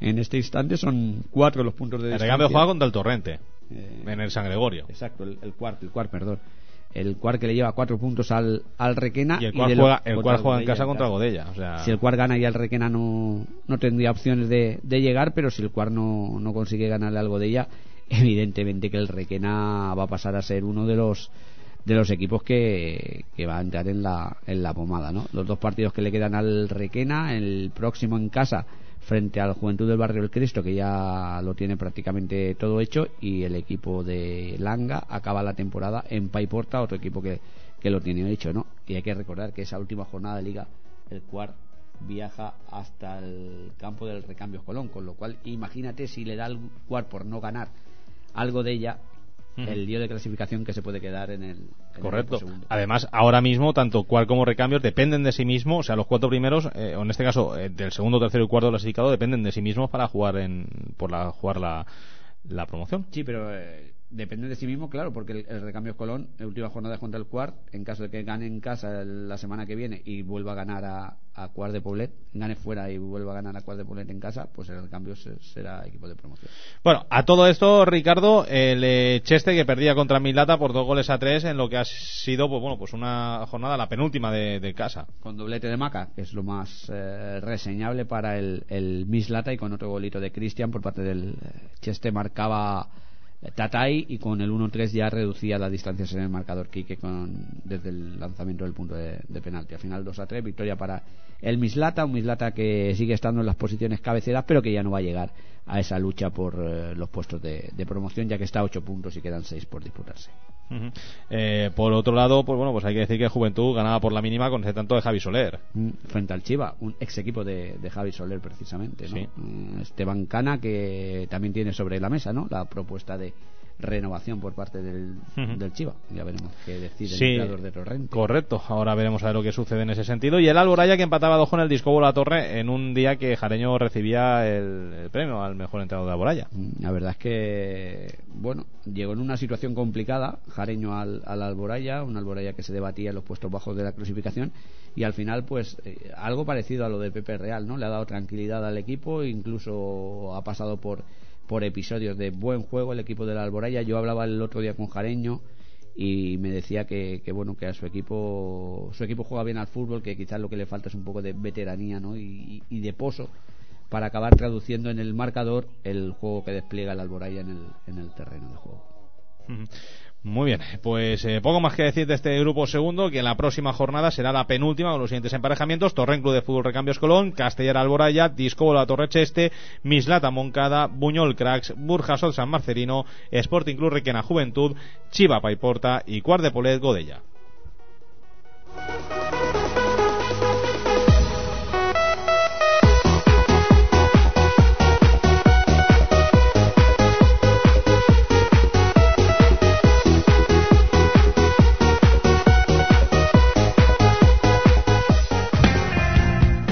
en este instante son cuatro los puntos de El Recambio juega contra el Torrente. Eh, en el San Gregorio. Exacto, el, cuarto, el cuarto, perdón. el cual que le lleva cuatro puntos al, al Requena. Y el cual de juega, el juega en Godella, casa contra. Godella. O sea, Si el cual gana y el Requena no, no tendría opciones de, de llegar, pero si el cual no, no consigue ganarle algo de ella, evidentemente que el Requena va a pasar a ser uno de los de los equipos que, que va a entrar en la, en la pomada, ¿no? Los dos partidos que le quedan al Requena, el próximo en casa frente al Juventud del Barrio del Cristo, que ya lo tiene prácticamente todo hecho, y el equipo de Langa acaba la temporada en Paiporta, otro equipo que, que lo tiene hecho, ¿no? Y hay que recordar que esa última jornada de liga, el cual viaja hasta el campo del Recambios Colón, con lo cual imagínate si le da al cual por no ganar algo de ella, El lío de clasificación que se puede quedar en el, en Correcto. Además, ahora mismo, tanto cual como recambios dependen de sí mismos, o sea, los cuatro primeros, eh, o en este caso, eh, del segundo, tercero y cuarto clasificado, dependen de sí mismos para jugar en, por la, jugar la, la promoción. Sí, pero eh, depende de sí mismo, claro, porque el, el Recambios Colón, la última jornada es contra el Cuart, en caso de que gane en casa el- la semana que viene y vuelva a ganar a, a Cuart de Poblet, gane fuera y vuelva a ganar a Cuart de Poblet en casa, pues el Recambios se- será equipo de promoción. Bueno, a todo esto, Ricardo, el eh, Cheste que perdía contra Milata por dos goles a tres en lo que ha sido, pues bueno, pues una jornada, la penúltima de, de casa. Con doblete de Maca, que es lo más eh, reseñable para el, el Mislata y con otro golito de Cristian por parte del eh, Cheste marcaba Tatay y con el 1-3 ya reducía las distancias en el marcador Quique con, desde el lanzamiento del punto de, de penalti. Al final 2-3, victoria para el Mislata, un Mislata que sigue estando en las posiciones cabeceras pero que ya no va a llegar a esa lucha por eh, los puestos de, de promoción ya que está a 8 puntos y quedan 6 por disputarse. Eh, por otro lado, pues bueno, pues hay que decir que Juventud ganaba por la mínima con ese tanto de Javi Soler. Mm, frente al Chiva, un ex equipo de, de Javi Soler precisamente, ¿no? Sí. Mm, Esteban Cana que también tiene sobre la mesa, ¿no? La propuesta de renovación por parte del, del Chiva. Ya veremos qué decide Sí, el creador de Torrente. Correcto, ahora veremos a ver lo que sucede en ese sentido. Y el Alboraya que empataba dos con el Disco la Torre en un día que Jareño recibía el, el premio al mejor entrenador de Alboraya. Mm, La verdad es que, bueno, llegó en una situación complicada, Jareño al, al Alboraya, un Alboraya que se debatía en los puestos bajos de la clasificación y al final, pues, eh, algo parecido a lo de Pepe Real, ¿no? Le ha dado tranquilidad al equipo, incluso ha pasado por, por episodios de buen juego el equipo del Alboraya. Yo hablaba el otro día con Jareño y me decía que, que bueno que a su equipo su equipo juega bien al fútbol que quizás lo que le falta es un poco de veteranía ¿no? y, y de pozo para acabar traduciendo en el marcador el juego que despliega el Alboraya en el, en el terreno de juego. Muy bien, pues eh, poco más que decir de este grupo segundo, que en la próxima jornada será la penúltima con los siguientes emparejamientos: Torren Club de Fútbol Recambios Colón, Castellar Alboraya, Disco La Torre Cheste, Mislata Moncada, Buñol Cracks, Burjasol San Marcelino, Sporting Club Requena Juventud, Chiva Paiporta y Cuart de Polet Godella.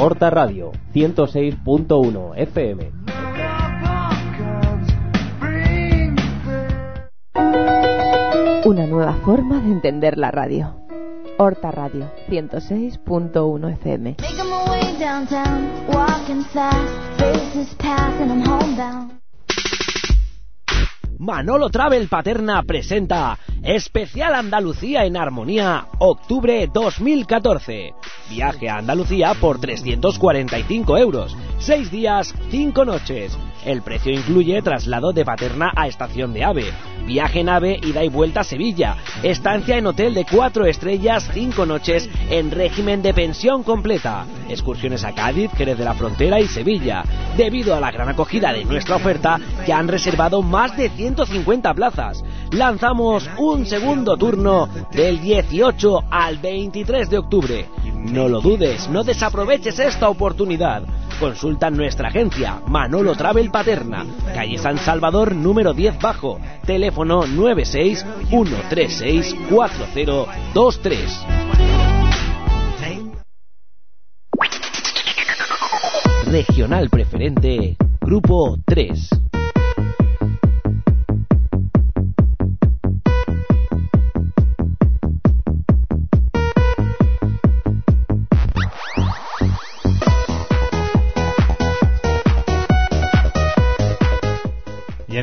Horta Radio 106.1 FM. Una nueva forma de entender la radio. Horta Radio 106.1 FM. Manolo Travel Paterna presenta Especial Andalucía en Armonía, octubre 2014. Viaje a Andalucía por 345 euros. 6 días, 5 noches. El precio incluye traslado de Paterna a estación de AVE, viaje en AVE ida y vuelta a Sevilla, estancia en hotel de 4 estrellas, 5 noches en régimen de pensión completa, excursiones a Cádiz, Jerez de la Frontera y Sevilla. Debido a la gran acogida de nuestra oferta, ya han reservado más de 150 plazas. Lanzamos un segundo turno del 18 al 23 de octubre. No lo dudes, no desaproveches esta oportunidad. Consulta nuestra agencia, Manolo Travel Paterna, calle San Salvador número 10 bajo, teléfono 96 136 4023. Regional Preferente, Grupo 3.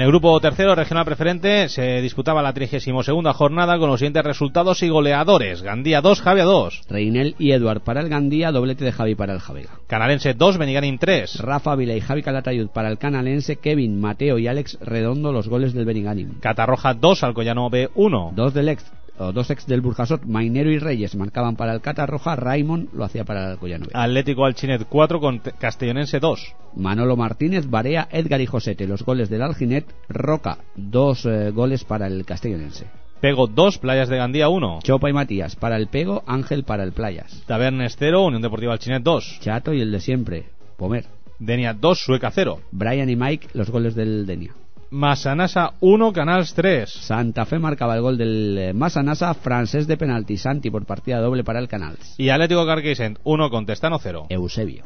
En el grupo tercero, regional preferente, se disputaba la 32 jornada con los siguientes resultados y goleadores. Gandía 2, Javia 2. Reinel y Eduard para el Gandía, doblete de Javi para el Javega. Canalense 2, Beniganim 3. Rafa Vila y Javi Calatayud para el Canalense, Kevin, Mateo y Alex Redondo los goles del Beniganim. Catarroja 2, Alcoyano B 1. Dos del ex, dos ex del Burjasot, Mainero y Reyes marcaban para el Catarroja, Raymond lo hacía para el Alcoyano B. Atlético Alchinet 4 con Castellonense 2. Manolo Martínez, Barea, Edgar y Josete los goles del Alginet, Roca dos eh, goles para el Castellonense. Pego 2, Playas de Gandía 1. Chopa y Matías para el Pego, Ángel para el Playas. Tabernes 0, Unión Deportiva Alchinet 2. Chato y el de siempre, Pomer. Denia 2, Sueca 0. Brian y Mike los goles del Denia. Masanasa 1, Canals 3. Santa Fe marcaba el gol del eh, Masanasa, francés de penalti, Santi por partida doble para el Canals. Y Atlético Carquisent 1, Contestano 0. Eusebio.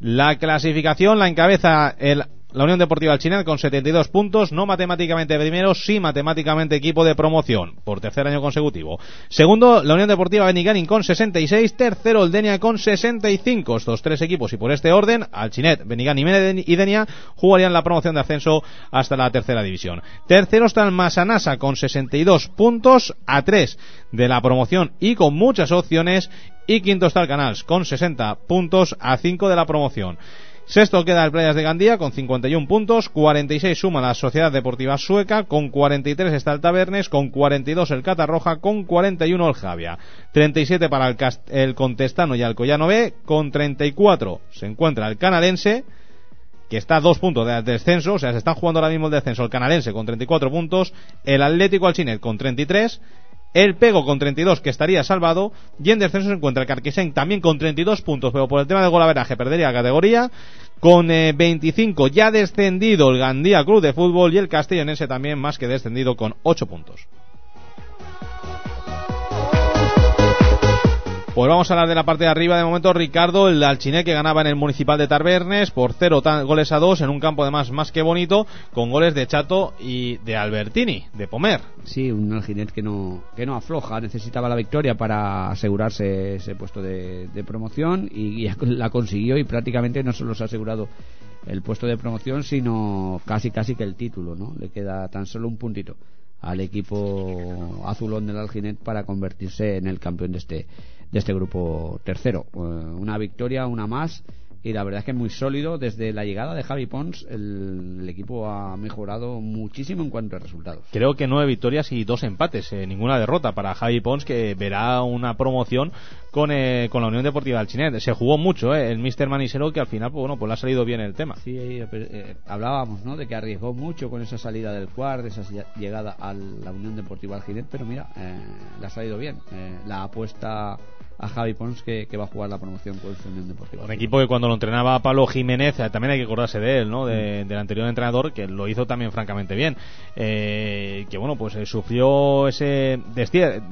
La clasificación la encabeza el, la Unión Deportiva Alchinet con 72 puntos, no matemáticamente primero, sí matemáticamente equipo de promoción, por tercer año consecutivo. Segundo, la Unión Deportiva Beniganin con 66, tercero el Denia con 65. Estos tres equipos y por este orden, Alchinet, Beniganin y Denia jugarían la promoción de ascenso hasta la tercera división. Tercero está el Masanasa con 62 puntos a 3 de la promoción y con muchas opciones. Y quinto está el Canals con 60 puntos a 5 de la promoción. Sexto queda el Playas de Gandía con 51 puntos, 46 suma la Sociedad Deportiva Sueca, con 43 está el Tabernes, con 42 el Catarroja, con 41 el Javia, 37 para el, el Contestano y Alcoyano B, con 34 se encuentra el Canalense, que está a dos puntos de descenso, o sea, se están jugando ahora mismo el descenso el Canalense con 34 puntos, el Atlético Alchinet con 33, el Pego con 32 que estaría salvado y en descenso se encuentra el Carquisen también con 32 puntos, pero por el tema del golaveraje perdería la categoría. Con eh, 25 ya descendido el Gandía Club de Fútbol y el Castellonense también más que descendido con 8 puntos. Pues vamos a hablar de la parte de arriba. De momento, Ricardo, el Alchiné que ganaba en el Municipal de Tabernes por 0 goles a 2 en un campo además más que bonito, con goles de Chato y de Albertini, de Pomer. Sí, un Alginet que no, que no afloja, necesitaba la victoria para asegurarse ese puesto de, de promoción y, y la consiguió y prácticamente no solo se ha asegurado el puesto de promoción, sino casi casi que el título, ¿no? Le queda tan solo un puntito al equipo azulón del Alginet para convertirse en el campeón de este de este grupo tercero. Eh, una victoria, una más y la verdad es que es muy sólido. Desde la llegada de Javi Pons, el, el equipo ha mejorado muchísimo en cuanto a resultados. Creo que nueve victorias y dos empates, eh, ninguna derrota para Javi Pons, que verá una promoción con, eh, con la Unión Deportiva del Chinet. Se jugó mucho, eh, el Mister Manisero, que al final, pues, bueno, pues le ha salido bien el tema. Sí, eh, eh, hablábamos, ¿no? De que arriesgó mucho con esa salida del cuar, de esa llegada a la Unión Deportiva Alginet, pero mira, eh, le ha salido bien. La apuesta a Javi Pons que, que, va a jugar la promoción con su Unión Deportiva. Un equipo que cuando lo entrenaba Pablo Jiménez, eh, también hay que acordarse de él, ¿no? De, del anterior entrenador, que lo hizo también francamente bien. Eh, que bueno, pues eh, sufrió ese destierro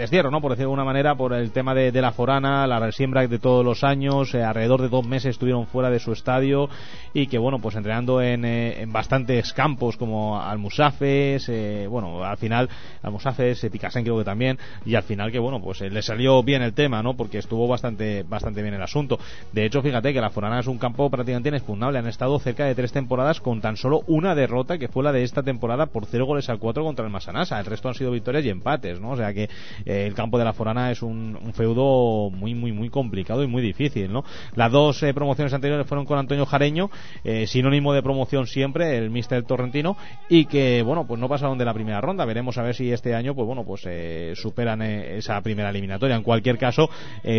destierro, ¿no? Por decirlo de alguna manera, por el tema de, la forana, la resiembra de todos los años, eh, alrededor de dos meses estuvieron fuera de su estadio y que, bueno, pues entrenando en, eh, bastantes campos como Almusafes, eh, bueno, al final Almusafes, eh, Picasen creo que también, y al final que, bueno, pues le salió bien el tema, ¿no? Porque estuvo bastante, bastante bien el asunto. De hecho, fíjate que la forana es un campo prácticamente inexpugnable, han estado cerca de tres temporadas con tan solo una derrota que fue la de esta temporada por cero goles a cuatro contra el Masanasa, el resto han sido victorias y empates, ¿no? O sea que el campo de la Forana es un, un, feudo muy, muy, muy complicado y muy difícil, ¿no? Las dos eh, promociones anteriores fueron con Antonio Jareño, eh, sinónimo de promoción siempre, el Mister Torrentino, y que, bueno, pues no pasaron de la primera ronda. Veremos a ver si este año, pues bueno, pues eh, superan esa primera eliminatoria. En cualquier caso,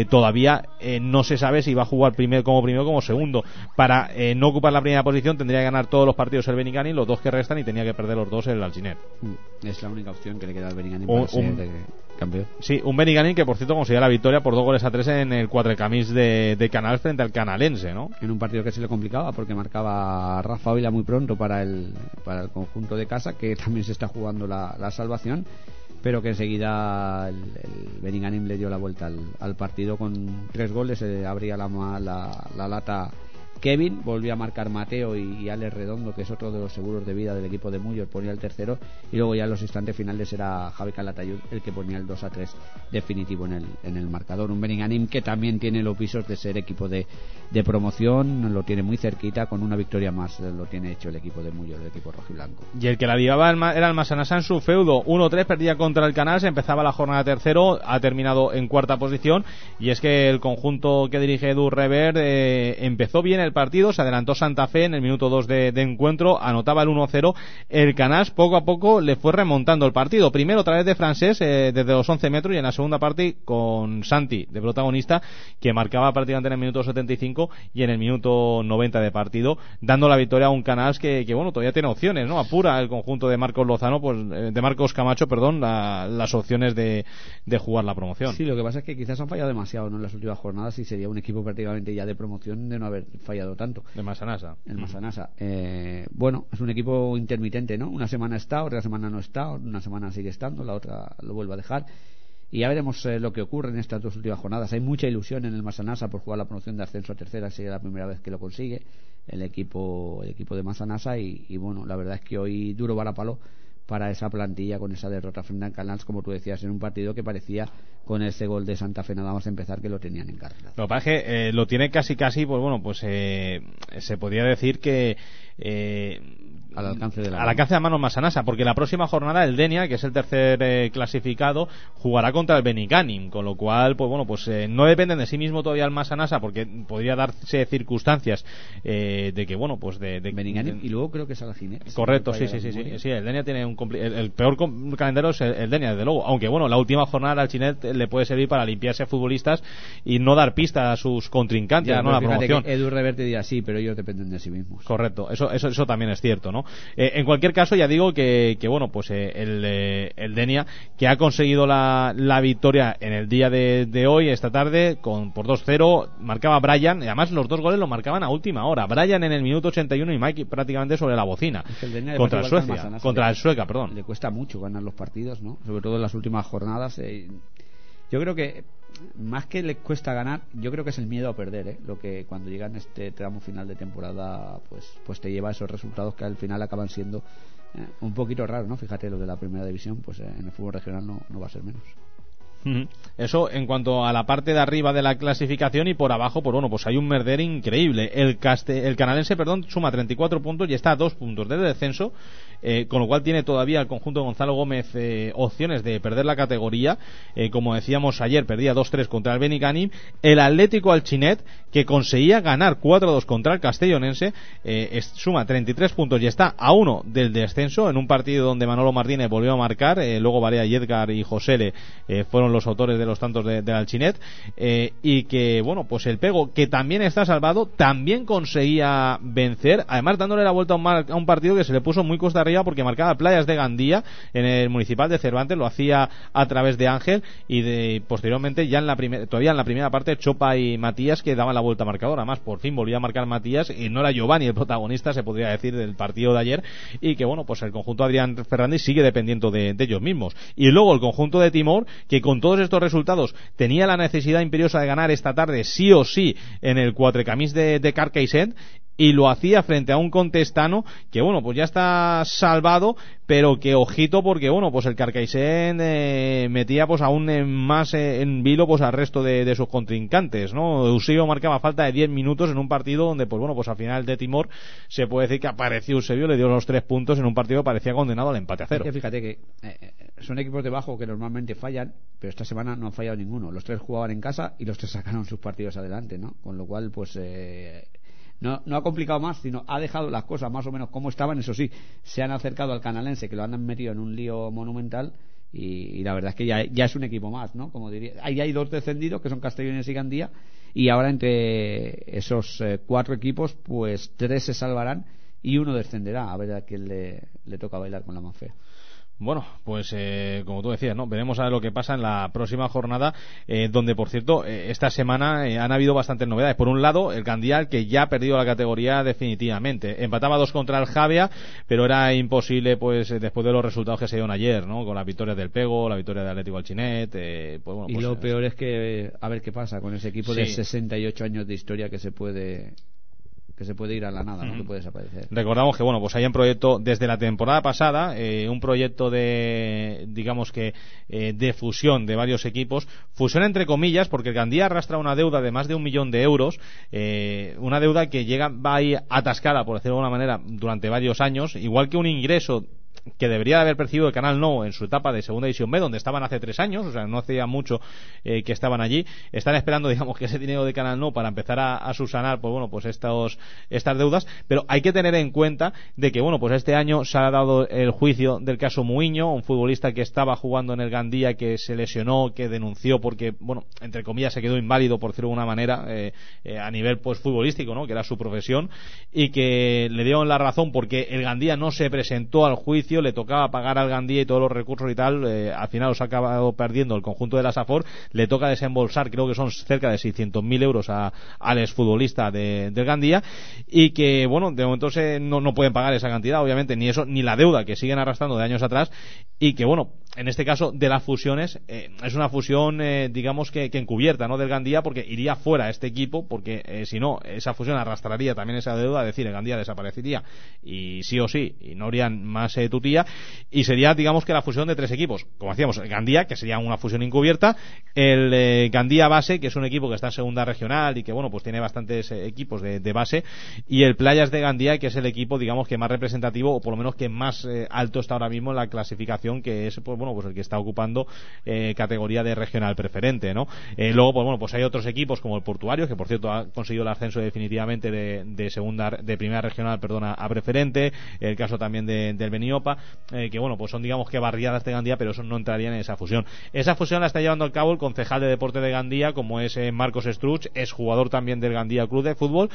todavía no se sabe si va a jugar primer, como primero como segundo. Para no ocupar la primera posición tendría que ganar todos los partidos el Benigani, los dos que restan, y tenía que perder los dos el Alginet. Es la única opción que le queda al Benigani ser campeón. Sí, un Beniganin que por cierto conseguía la victoria por dos goles a tres en el cuatrecamis de, de Canal frente al canalense, ¿no? En un partido que se le complicaba porque marcaba Rafa Vila muy pronto para el, para el conjunto de casa, que (laughs) también se está jugando la, la salvación, pero que enseguida el, el Beniganin le dio la vuelta al, al partido con tres goles, eh, abría la, la, la lata Kevin, volvió a marcar Mateo y, y Alex Redondo, que es otro de los seguros de vida del equipo de Muyo, ponía el tercero. Y luego ya en los instantes finales era Javi Calatayud el que ponía el 2 a 3 definitivo en el, en el marcador. Un Beninganim que también tiene los pisos de ser equipo de, de promoción, lo tiene muy cerquita, con una victoria más lo tiene hecho el equipo de Muyo, el equipo rojiblanco. Y el que la ma- era el Masanasa en su feudo. 1-3, perdía contra el Canal, se empezaba la jornada tercero, ha terminado en cuarta posición. Y es que el conjunto que dirige Edu Rever eh, empezó bien el partido, se adelantó Santa Fe en el minuto 2 de, encuentro, anotaba el 1-0. El Canal poco a poco le fue remontando el partido. Primero, a través de Francés, eh, desde los 11 metros, y en la segunda parte con Santi de protagonista, que marcaba prácticamente en el minuto 75 y en el minuto 90 de partido, dando la victoria a un Canals que, que, bueno, todavía tiene opciones, ¿no? Apura el conjunto de Marcos Lozano, pues, eh, de Marcos Camacho, perdón, la- las opciones de, de jugar la promoción. Sí, lo que pasa es que quizás han fallado demasiado ¿no? en las últimas jornadas y sería un equipo prácticamente ya de promoción de no haber fallado tanto. De Masanasa. El Masanasa. Eh, bueno, es un equipo intermitente, ¿no? Una semana está, otra semana no está, una semana sigue estando, la otra lo vuelve a dejar. Y ya veremos eh, lo que ocurre en estas dos últimas jornadas. Hay mucha ilusión en el Masanasa por jugar la promoción de ascenso a tercera, sería la primera vez que lo consigue el equipo, el equipo de Masanasa. Y, y bueno, la verdad es que hoy duro varapalo para esa plantilla con esa derrota frente a Canals, como tú decías, en un partido que parecía con ese gol de Santa Fe nada más empezar que lo tenían en carrera. Lo que pasa que eh, lo tiene casi casi, pues bueno, pues eh, se podría decir que eh, al alcance de la al alcance de mano Masanasa, porque la próxima jornada el Denia, que es el tercer eh, clasificado, jugará contra el Benicanim, con lo cual, pues bueno, pues eh, no dependen de sí mismo todavía el Masanasa, porque podría darse circunstancias eh, de que, bueno, pues de, de- Beniganim de- y luego creo que es Alginet. Correcto, sí, sí, sí, sí, el Denia tiene un el, el peor calendario es el, el Denia, desde luego, aunque bueno, la última jornada al Chinet le puede servir para limpiarse a futbolistas y no dar pista a sus contrincantes, Ya, ¿no? La promoción. Edu Reverte dirá sí, pero ellos dependen de sí mismos. Correcto, eso, eso, eso también es cierto, ¿no? Eh, en cualquier caso, ya digo que, que bueno, pues eh, el, eh, el Denia, que ha conseguido la, la victoria en el día de, de hoy, esta tarde, con por 2-0, marcaba Brian, y además los dos goles lo marcaban a última hora. Brian en el minuto 81 y Mike prácticamente sobre la bocina. Es que el Denia le contra Suecia, contra el Sueca, perdón. Le cuesta mucho ganar los partidos, ¿no? Sobre todo en las últimas jornadas. eh, yo creo que más que le cuesta ganar, yo creo que es el miedo a perder, ¿eh? Lo que cuando llega en este tramo final de temporada, pues, pues te lleva a esos resultados que al final acaban siendo eh, un poquito raros, ¿no? Fíjate, lo de la primera división, pues eh, en el fútbol regional no, no va a ser menos. Eso en cuanto a la parte de arriba de la clasificación y por abajo, pues bueno, pues hay un merder increíble. El, caste, el perdón, suma 34 puntos y está a dos puntos del descenso, eh, con lo cual tiene todavía el conjunto de Gonzalo Gómez eh, opciones de perder la categoría. Eh, como decíamos ayer, perdía 2-3 contra el Benicanim. El Atlético Alchinet, que conseguía ganar 4-2 contra el Castellonense, es- suma 33 puntos y está a uno del descenso en un partido donde Manolo Martínez volvió a marcar. luego Varea y Edgar y Josele eh, los autores de los tantos de- del Alchinet. eh, y que, bueno, pues el Pego, que también está salvado, también conseguía vencer, además dándole la vuelta a un, mar- a un partido que se le puso muy costa arriba porque marcaba Playas de Gandía en el municipal de Cervantes, lo hacía a través de Ángel y de, posteriormente ya en la primera, todavía en la primera parte Chopa y Matías que daban la vuelta marcadora, además por fin volvía a marcar Matías y no era Giovanni el protagonista, se podría decir, del partido de ayer y que bueno, pues el conjunto Adrián Fernández sigue dependiendo de, de ellos mismos. Y luego el conjunto de Timor, que con todos estos resultados tenía la necesidad imperiosa de ganar esta tarde sí o sí en el cuatrecamís de, de y lo hacía frente a un contestano que bueno pues ya está salvado pero que ojito porque bueno pues el Carcaixent eh, metía pues aún más eh, en vilo pues al resto de, sus contrincantes no Eusebio marcaba falta de 10 minutos en un partido donde pues bueno pues al final de Timor se puede decir que apareció Eusebio le dio los tres puntos en un partido que parecía condenado al empate a cero. Fíjate que eh, eh, son equipos de bajo que normalmente fallan, pero esta semana no han fallado ninguno. Los tres jugaban en casa y los tres sacaron sus partidos adelante, ¿no? Con lo cual, pues eh, no, no ha complicado más, sino ha dejado las cosas más o menos como estaban. Eso sí, se han acercado al canalense que lo han metido en un lío monumental. Y, la verdad es que ya, ya es un equipo más, ¿no? Como diría, ahí hay dos descendidos que son Castellones y Gandía y ahora entre esos eh, cuatro equipos, pues tres se salvarán y uno descenderá a ver a quién le, le toca bailar con la más. Bueno, pues eh, como tú decías, ¿no? Veremos a ver lo que pasa en la próxima jornada, eh, donde por cierto eh, esta semana eh, han habido bastantes novedades. Por un lado, el Candial que ya ha perdido la categoría definitivamente. Empataba dos contra el Javia, pero era imposible, pues eh, después de los resultados que se dieron ayer, ¿no? Con la victoria del Pego, la victoria del Atlético Alchinet, eh, pues bueno. y pues, lo peor es que a ver qué pasa con ese equipo de Sí. 68 años de historia que se puede que se puede ir a la nada, ¿no? Que puede desaparecer. Recordamos que bueno, pues hay un proyecto desde la temporada pasada, eh, un proyecto de, digamos que, eh, de fusión de varios equipos, fusión entre comillas, porque el Gandía arrastra una deuda de más de un millón de euros, eh, una deuda que llega, va ahí atascada, por decirlo de alguna manera, durante varios años, igual que un ingreso que debería de haber percibido el Canal No en su etapa de Segunda División B, donde estaban hace tres años, o sea, no hacía mucho eh, que estaban allí. Están esperando, (laughs) digamos, que ese dinero de Canal No para empezar a, a subsanar, pues bueno, pues estos, estas deudas. Pero hay que tener en cuenta de que, bueno, pues este año se ha dado el juicio del caso Muiño, un futbolista que estaba jugando en el Gandía, que se lesionó, que denunció porque, bueno, entre comillas, se quedó inválido, por decirlo de una manera, eh, eh, a nivel pues futbolístico, ¿no? Que era su profesión, y que le dieron la razón porque el Gandía no se presentó al juicio, le tocaba pagar al Gandía y todos los recursos y tal, eh, al final los ha acabado perdiendo el conjunto de la SAFOR, le toca desembolsar, creo que son cerca de 600.000 euros a, al exfutbolista de, del Gandía, y que, bueno, de momento se, no, no pueden pagar esa cantidad, obviamente, ni eso, ni la deuda que siguen arrastrando de años atrás, y que, bueno, en este caso de las fusiones, eh, es una fusión, eh, digamos que, que encubierta, ¿no? Del Gandía, porque iría fuera este equipo, porque eh, si no, esa fusión arrastraría también esa deuda, es decir, el Gandía desaparecería, y sí o sí, y no habrían más eh, tutía, y sería, digamos que la fusión de tres equipos, como decíamos, el Gandía, que sería una fusión encubierta, el eh, Gandía base, que es un equipo que está en segunda regional y que, bueno, pues tiene bastantes equipos de, de base, y el Playas de Gandía, que es el equipo, digamos que más representativo, o por lo menos que más alto está ahora mismo en la clasificación, que es, pues bueno, pues el que está ocupando eh, categoría de regional preferente, ¿no? Eh, luego, pues bueno, pues hay otros equipos como el Portuario, que por cierto ha conseguido el ascenso definitivamente de, segunda, de primera regional, perdona, a preferente, el caso también de- del Beniopa, eh, que bueno, pues son digamos que barriadas de Gandía, pero eso no entrarían en esa fusión. Esa fusión la está llevando a cabo el concejal de deporte de Gandía, como es eh, Marcos Struch, es jugador también del Gandía Club de Fútbol,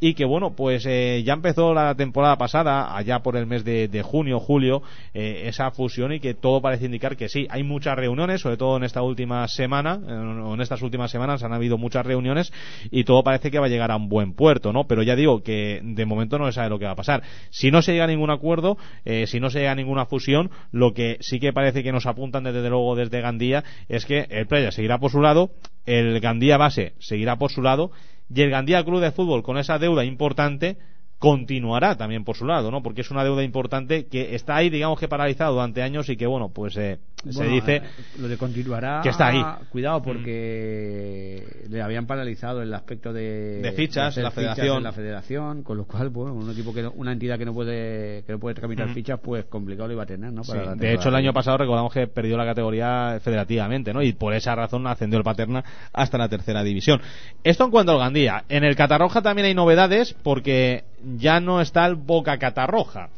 y que bueno, pues ya empezó la temporada pasada, allá por el mes de, junio, julio, esa fusión y que todo indicar que sí, hay muchas reuniones, sobre todo en esta última semana, en estas últimas semanas han habido muchas reuniones y todo parece que va a llegar a un buen puerto, ¿no? Pero ya digo que de momento no se sabe lo que va a pasar. Si no se llega a ningún acuerdo, eh, si no se llega a ninguna fusión, lo que sí que parece que nos apuntan desde luego desde Gandía es que el Playa seguirá por su lado, el Gandía base seguirá por su lado y el Gandía Club de Fútbol con esa deuda importante continuará también por su lado, ¿no? Porque es una deuda importante que está ahí, digamos que paralizada durante años y que, bueno, pues eh, se dice eh, lo de continuará que está ahí. cuidado porque le habían paralizado el aspecto de De fichas, de la fichas federación. en la federación con lo cual bueno un equipo que no- una entidad que no puede que no puede tramitar Ujú. fichas pues complicado lo iba a tener no Sí, Para la de hecho, el año pasado recordamos que perdió la categoría federativamente, ¿no? Y por esa razón ascendió el Paterna hasta la tercera división. Esto en cuanto al Gandía. En el Catarroja también hay novedades porque ya no está el Boca Catarroja.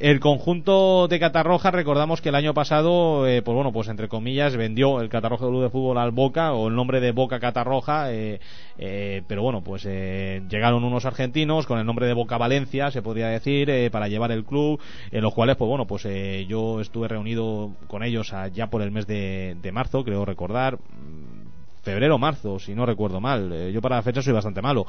El conjunto de Catarroja, recordamos que el año pasado, eh, pues bueno, pues entre comillas, vendió el Catarroja Club de Fútbol al Boca, o el nombre de Boca Catarroja, eh, eh, pero bueno, pues eh, llegaron unos argentinos con el nombre de Boca Valencia, se podría decir, eh, para llevar el club, en los cuales, pues bueno, pues eh, yo estuve reunido con ellos allá por el mes de, de marzo, creo recordar, febrero o marzo, si no recuerdo mal. Eh, yo para la fecha soy bastante malo.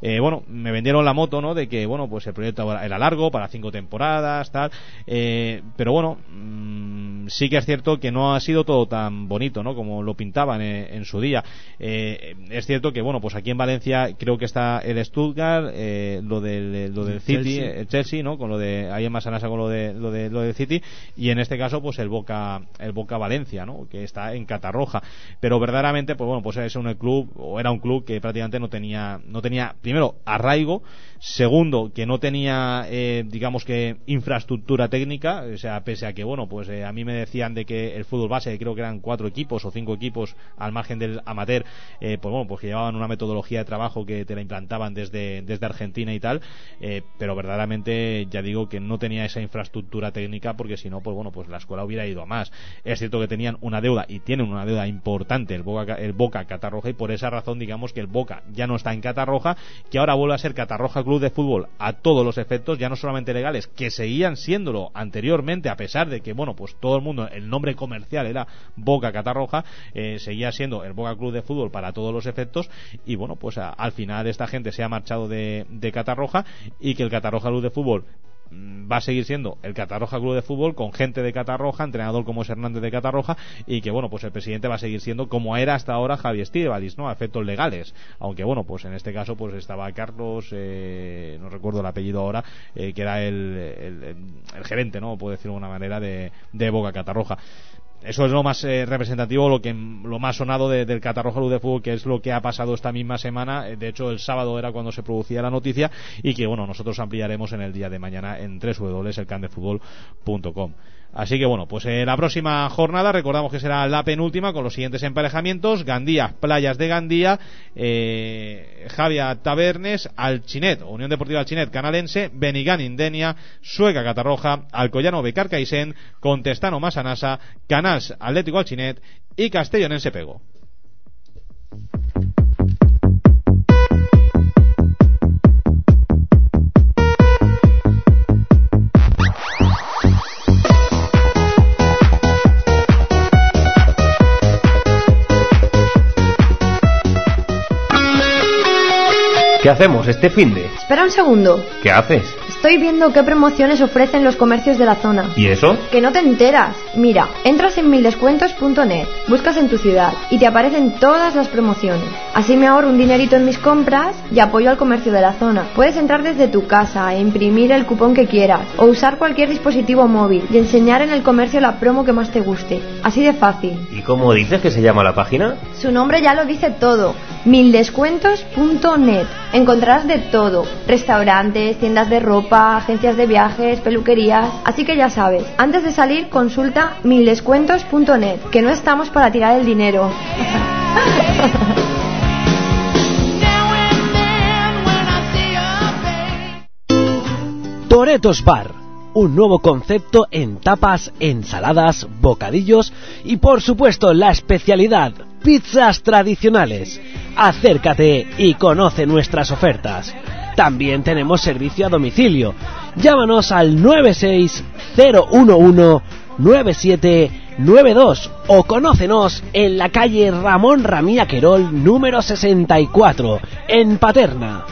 Eh, bueno, me vendieron la moto, ¿no? De que, bueno, pues el proyecto era largo, para cinco temporadas, tal. Eh, pero bueno, mm, sí que es cierto que no ha sido todo tan bonito, ¿no? Como lo pintaban eh, en su día. Eh, es cierto que, bueno, pues aquí en Valencia creo que está el Stuttgart, eh, lo del, lo del El City, Chelsea. el Chelsea, ¿no? Con lo de, ahí en Masanasa con lo de, lo de, lo del City. Y en este caso, pues el Boca, el Boca Valencia, ¿no? Que está en Catarroja. Pero verdaderamente, pues bueno, pues es un club, o era un club que prácticamente no tenía, no tenía, primero, arraigo, segundo, que no tenía, eh, digamos que, infraestructura técnica, o sea, pese a que, bueno, pues eh, a mí me decían de que el fútbol base, creo que eran cuatro equipos o cinco equipos al margen del amateur, eh, pues bueno, pues que llevaban una metodología de trabajo que te la implantaban desde, desde Argentina y tal, eh, pero verdaderamente ya digo que no tenía esa infraestructura técnica porque si no, pues bueno, pues la escuela hubiera ido a más. Es cierto que tenían una deuda y tienen una deuda importante el Boca, el Catarroja y por esa razón digamos que el Boca ya no está en Catarroja, que ahora vuelve a ser Catarroja Club de Fútbol a todos los efectos, ya no solamente legales, que seguían siéndolo anteriormente a pesar de que, bueno, pues todo el mundo, el nombre comercial era Boca Catarroja, eh, seguía siendo el Boca Club de Fútbol para todos los efectos y bueno, pues a- al final esta gente se ha marchado de, de Catarroja y que el Catarroja Club de Fútbol va a seguir siendo el Catarroja Club de Fútbol con gente de Catarroja, entrenador como es Hernández de Catarroja y que bueno, pues el presidente va a seguir siendo como era hasta ahora Javier Estíbaliz, ¿no? A efectos legales. Aunque bueno, pues en este caso pues estaba Carlos, eh, no recuerdo el apellido ahora, eh, que era el, el, el gerente, ¿no? Puedo decirlo de una manera de, de Boca Catarroja eso es lo más eh, representativo, lo que lo más sonado de, del Catarroja Luz de Fútbol, que es lo que ha pasado esta misma semana. Eh, de hecho, el sábado era cuando se producía la noticia y que, bueno, nosotros ampliaremos en el día de mañana en www.elcandefutbol.com. Así que bueno, pues eh, la próxima jornada recordamos que será la penúltima con los siguientes emparejamientos: Gandía, Playas de Gandía, eh, Javia Tabernes, Alchinet, Unión Deportiva Alchinet Canalense, Benigán Indenia, Sueca Catarroja, Alcoyano Becarcaisen, Contestano Masanasa, Canals Atlético Alchinet y Castellonense Pego. ¿Qué hacemos este fin de? Espera un segundo. ¿Qué haces? Estoy viendo qué promociones ofrecen los comercios de la zona. ¿Y eso? Que no te enteras. Mira, entras en mildescuentos.net, buscas en tu ciudad y te aparecen todas las promociones. Así me ahorro un dinerito en mis compras y apoyo al comercio de la zona. Puedes entrar desde tu casa e imprimir el cupón que quieras o usar cualquier dispositivo móvil y enseñar en el comercio la promo que más te guste. Así de fácil. ¿Y cómo dices que se llama la página? Su nombre ya lo dice todo. Mildescuentos.net. Encontrarás de todo. Restaurantes, tiendas de ropa, agencias de viajes, peluquerías. Así que ya sabes, antes de salir consulta mildescuentos.net, que no estamos para tirar el dinero. (laughs) Toretos Bar, un nuevo concepto en tapas, ensaladas, bocadillos y por supuesto la especialidad, pizzas tradicionales. Acércate y conoce nuestras ofertas. También tenemos servicio a domicilio. Llámanos al 960119792 o conócenos en la calle Ramón Ramía Querol número 64 en Paterna.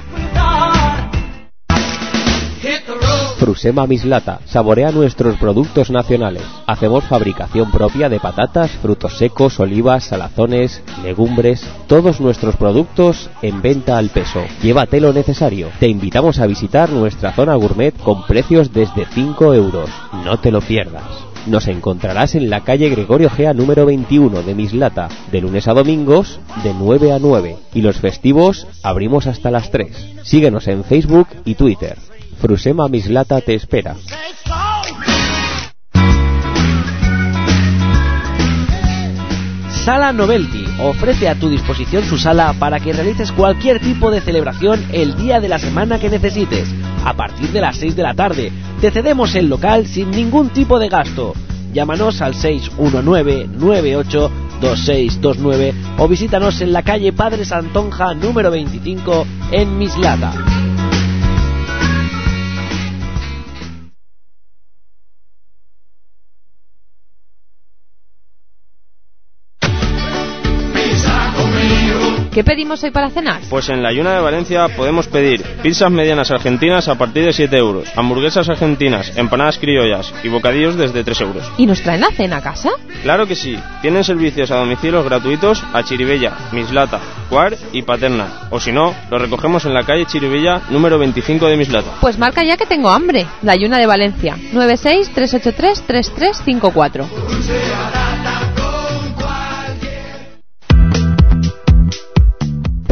Frusema Mislata. Saborea nuestros productos nacionales. Hacemos fabricación propia de patatas, frutos secos, olivas, salazones, legumbres. Todos nuestros productos en venta al peso. Llévate lo necesario. Te invitamos a visitar nuestra zona gourmet con precios desde 5 euros. No te lo pierdas. Nos encontrarás en la calle Gregorio Gea número 21 de Mislata, de lunes a domingos, de 9 a 9. Y los festivos abrimos hasta las 3. Síguenos en Facebook y Twitter. Frusema Mislata te espera. Sala Novelty ofrece a tu disposición su sala para que realices cualquier tipo de celebración el día de la semana que necesites. A partir de las 6 de la tarde, te cedemos el local sin ningún tipo de gasto. Llámanos al 619-982629 o visítanos en la calle Padre Santonja número 25 en Mislata. ¿Qué pedimos hoy para cenar? Pues en la Ayuna de Valencia podemos pedir pizzas medianas argentinas a partir de 7 euros, hamburguesas argentinas, empanadas criollas y bocadillos desde 3 euros. ¿Y nos traen la cena a casa? Claro que sí, tienen servicios a domicilio gratuitos a Chiribella, Mislata, Cuar y Paterna. O si no, lo recogemos en la calle Chiribella número 25 de Mislata. Pues marca ya que tengo hambre. La Ayuna de Valencia. 96-383-3354.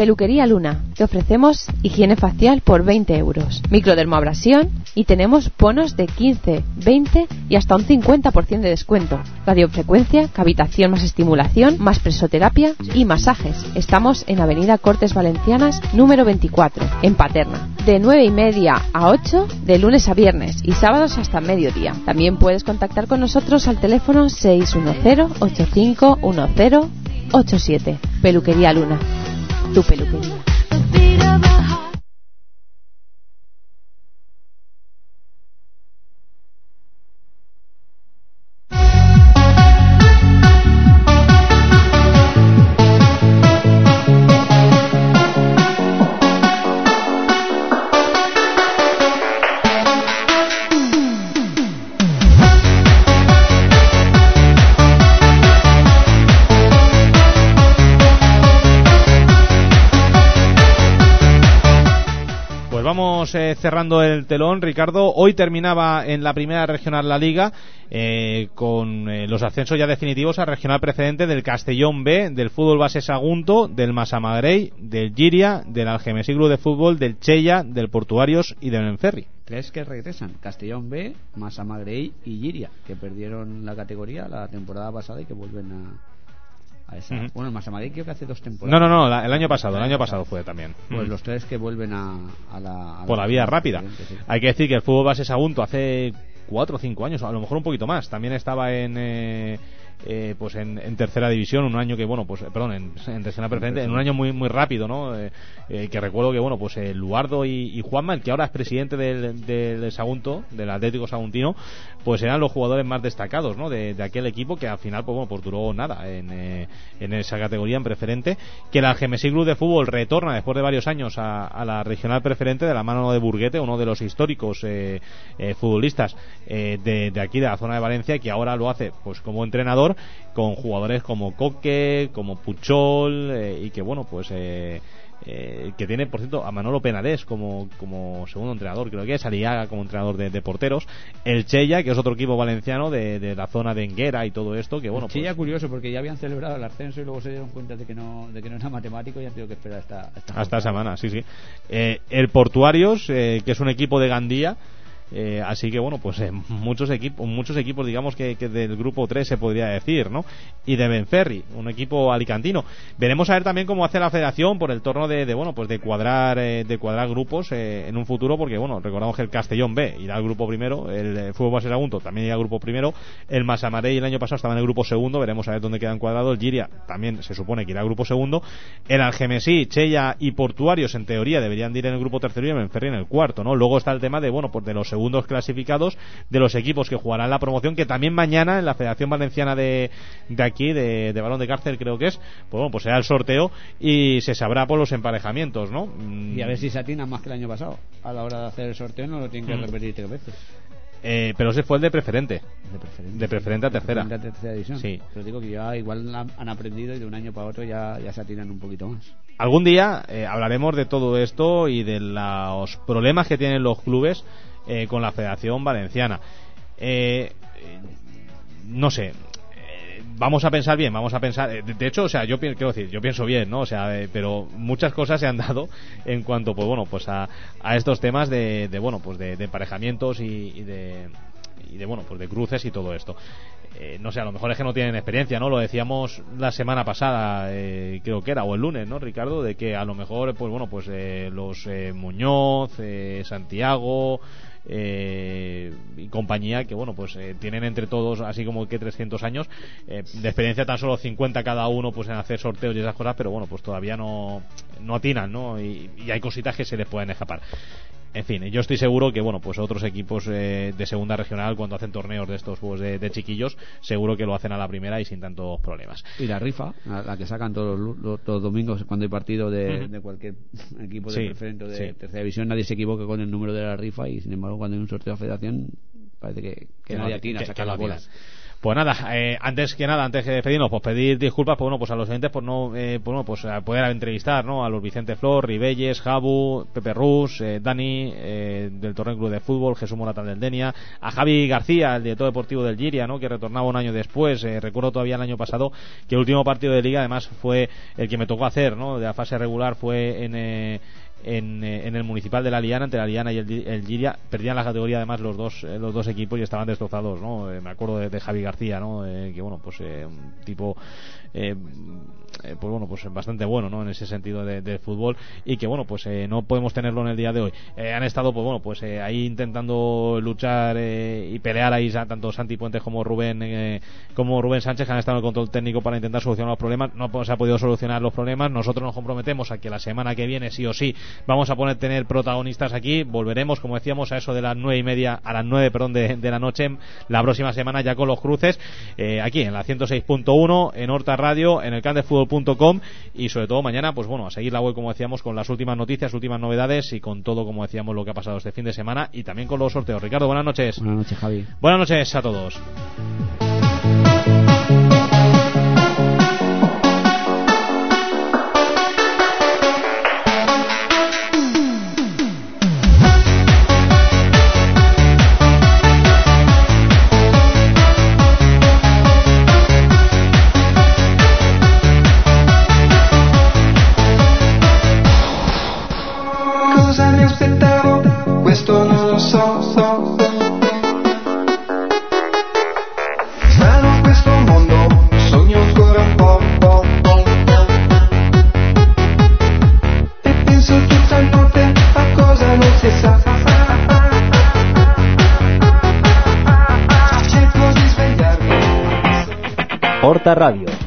Peluquería Luna. Te ofrecemos higiene facial por 20 euros, microdermoabrasión y tenemos bonos de 15, 20 y hasta un 50% de descuento. Radiofrecuencia, cavitación más estimulación, más presoterapia y masajes. Estamos en Avenida Cortes Valencianas, número 24, en Paterna. De 9 y media a 8, de lunes a viernes y sábados hasta mediodía. También puedes contactar con nosotros al teléfono 610-8510-87. Peluquería Luna tu peluquería. Eh, cerrando el telón, Ricardo. Hoy terminaba en la primera regional la liga eh, con eh, los ascensos ya definitivos a regional precedente del Castellón B, del Fútbol Base Sagunto, del Masamagrey, del Giria, del Algemesí de Fútbol, del Chella, del Portuarios y del Enferri. Tres que regresan, Castellón B, Masamagrey y Giria, que perdieron la categoría la temporada pasada y que vuelven a, a esa. Bueno, Masamagrey creo que hace dos No, temporadas. no, no, la- el año pasado, el año pasado fue también. Pues los tres que vuelven a, a la... a por la vía rápida. Sí. Hay que decir que el fútbol base Sagunto hace cuatro o cinco años, a lo mejor un poquito más, también estaba en eh, eh, pues en, en tercera división, un año que bueno, pues perdón, en, regional preferente, en un año muy muy rápido, ¿no? Eh, eh, que recuerdo que bueno, pues eh, Luardo y, y Juanma, el que ahora es presidente del, del Sagunto, del Atlético Saguntino, pues eran los jugadores más destacados, ¿no? De, aquel equipo que al final pues bueno, pues duró nada en, en esa categoría en preferente, que el Algemesí Club de Fútbol retorna después de varios años a, la regional preferente de la mano de Burguete, uno de los históricos futbolistas de, de aquí de la zona de Valencia, que ahora lo hace pues como entrenador con jugadores como Coque, como Puchol eh, y que bueno pues eh, eh, que tiene, por cierto, a Manolo Penalés como, como segundo entrenador, creo que es Aliaga como entrenador de, de porteros, el Chella, que es otro equipo valenciano de, de la zona de Enguera y todo esto, que bueno, pues, curioso porque ya habían celebrado el ascenso y luego se dieron cuenta de que no, de que no era matemático y han tenido que esperar hasta, hasta, hasta semana, sí, sí. Eh, el Portuarios, eh, que es un equipo de Gandía, eh, así que bueno, pues eh, muchos equipos, muchos equipos, digamos que, que del grupo 3 se podría decir, ¿no? Y de Benferri, un equipo alicantino. Veremos a ver también cómo hace la federación por el torno de, de, bueno, pues de cuadrar, eh, de cuadrar grupos eh, en un futuro, porque bueno, recordamos que el Castellón B irá al grupo primero, el eh, Fútbol Base Sagunto también irá al grupo primero, el Masamarey el año pasado estaba en el grupo segundo, veremos a ver dónde quedan cuadrados, el Giria también se supone que irá al grupo segundo, el Algemesí, Chella y Portuarios en teoría deberían de ir en el grupo tercero y Benferri en el cuarto, ¿no? Luego está el tema de, bueno, pues de los segundos clasificados, de los equipos que jugarán la promoción, que también mañana en la Federación Valenciana de, de aquí, de, de Balón de Cárcel creo que es, pues bueno, pues será el sorteo y se sabrá por los emparejamientos, ¿no? Mm, Y a ver si se atinan más que el año pasado. A la hora de hacer el sorteo no lo tienen que Mm. repetir tres veces. eh, pero ese fue el de preferente. De preferente. De preferente a tercera. De preferente a tercera división. Sí. Pero digo que ya igual han, han aprendido y de un año para otro ya, ya se atinan un poquito más. Algún día eh, hablaremos de todo esto y de los problemas que tienen los clubes eh, con la Federación Valenciana. Eh, no sé. eh, Vamos a pensar bien, vamos a pensar. eh, De hecho, o sea, yo quiero decir, yo pienso bien, ¿no? O sea, eh, pero muchas cosas se han dado en cuanto, pues bueno, pues a, a estos temas de, de, bueno, pues de, emparejamientos y, de y de bueno, pues de cruces y todo esto. Eh, no sé, a lo mejor es que no tienen experiencia, ¿no? Lo decíamos la semana pasada, eh, creo que era, o el lunes, ¿no, Ricardo? De que a lo mejor, pues bueno, pues los Muñoz, Santiago eh, y compañía, que bueno, pues eh, tienen entre todos así como que 300 años, eh, de experiencia tan solo 50 cada uno, pues en hacer sorteos y esas cosas, pero bueno, pues todavía no, no atinan, ¿no? Y, y hay cositas que se les pueden escapar. En fin, yo estoy seguro que bueno, pues otros equipos eh, de segunda regional cuando hacen torneos de estos juegos de, de chiquillos, seguro que lo hacen a la primera y sin tantos problemas. Y la rifa, la, la que sacan todos los, los- todos los domingos cuando hay partido de, cualquier (laughs) equipo de Sí, preferente o de sí. tercera división, nadie se equivoca con el número de la rifa y sin embargo cuando hay un sorteo de federación parece que, que nadie atina a sacar las bolas. Pues nada, eh, antes que nada, antes de despedirnos, pues pedir disculpas, pues bueno, pues a los oyentes por no, eh, pues, bueno, pues a poder entrevistar, ¿no? A los Vicente Flor, Ribelles, Jabu, Pepe Rus, eh, Dani, eh, del Torneo Club de Fútbol, Jesús Moratán del Denia, a Javi García, el director deportivo del Giria, ¿no? Que retornaba un año después, eh, recuerdo todavía el año pasado que el último partido de liga además fue el que me tocó hacer, ¿no? De la fase regular fue en, eh, en, eh, en el municipal de la Liana, entre la Liana y el, el Giria, perdían la categoría además los dos eh, los dos equipos y estaban destrozados, ¿no? Eh, me acuerdo de, Javi García, ¿no? Eh, que bueno, pues un tipo eh, pues bueno, pues bastante bueno, ¿no? En ese sentido de, de fútbol y que bueno, pues eh, no podemos tenerlo en el día de hoy. Eh, han estado, pues bueno, pues eh, ahí intentando luchar y pelear ahí tanto Santi Puentes como Rubén como Rubén Sánchez han estado en el control técnico para intentar solucionar los problemas. No se ha podido solucionar los problemas. Nosotros nos comprometemos a que la semana que viene sí o sí vamos a poner tener protagonistas aquí. Volveremos, como decíamos, a eso de las nueve y media a las nueve, perdón, de, de la noche la próxima semana ya con los cruces aquí en la 106.1 en Horta Radio, en el y sobre todo mañana, pues bueno, a seguir la web como decíamos con las últimas noticias, últimas novedades y con todo como decíamos lo que ha pasado este fin de semana y también con los sorteos. Ricardo, buenas noches. Buenas noches, Javi. Buenas noches a todos. Horta Radio.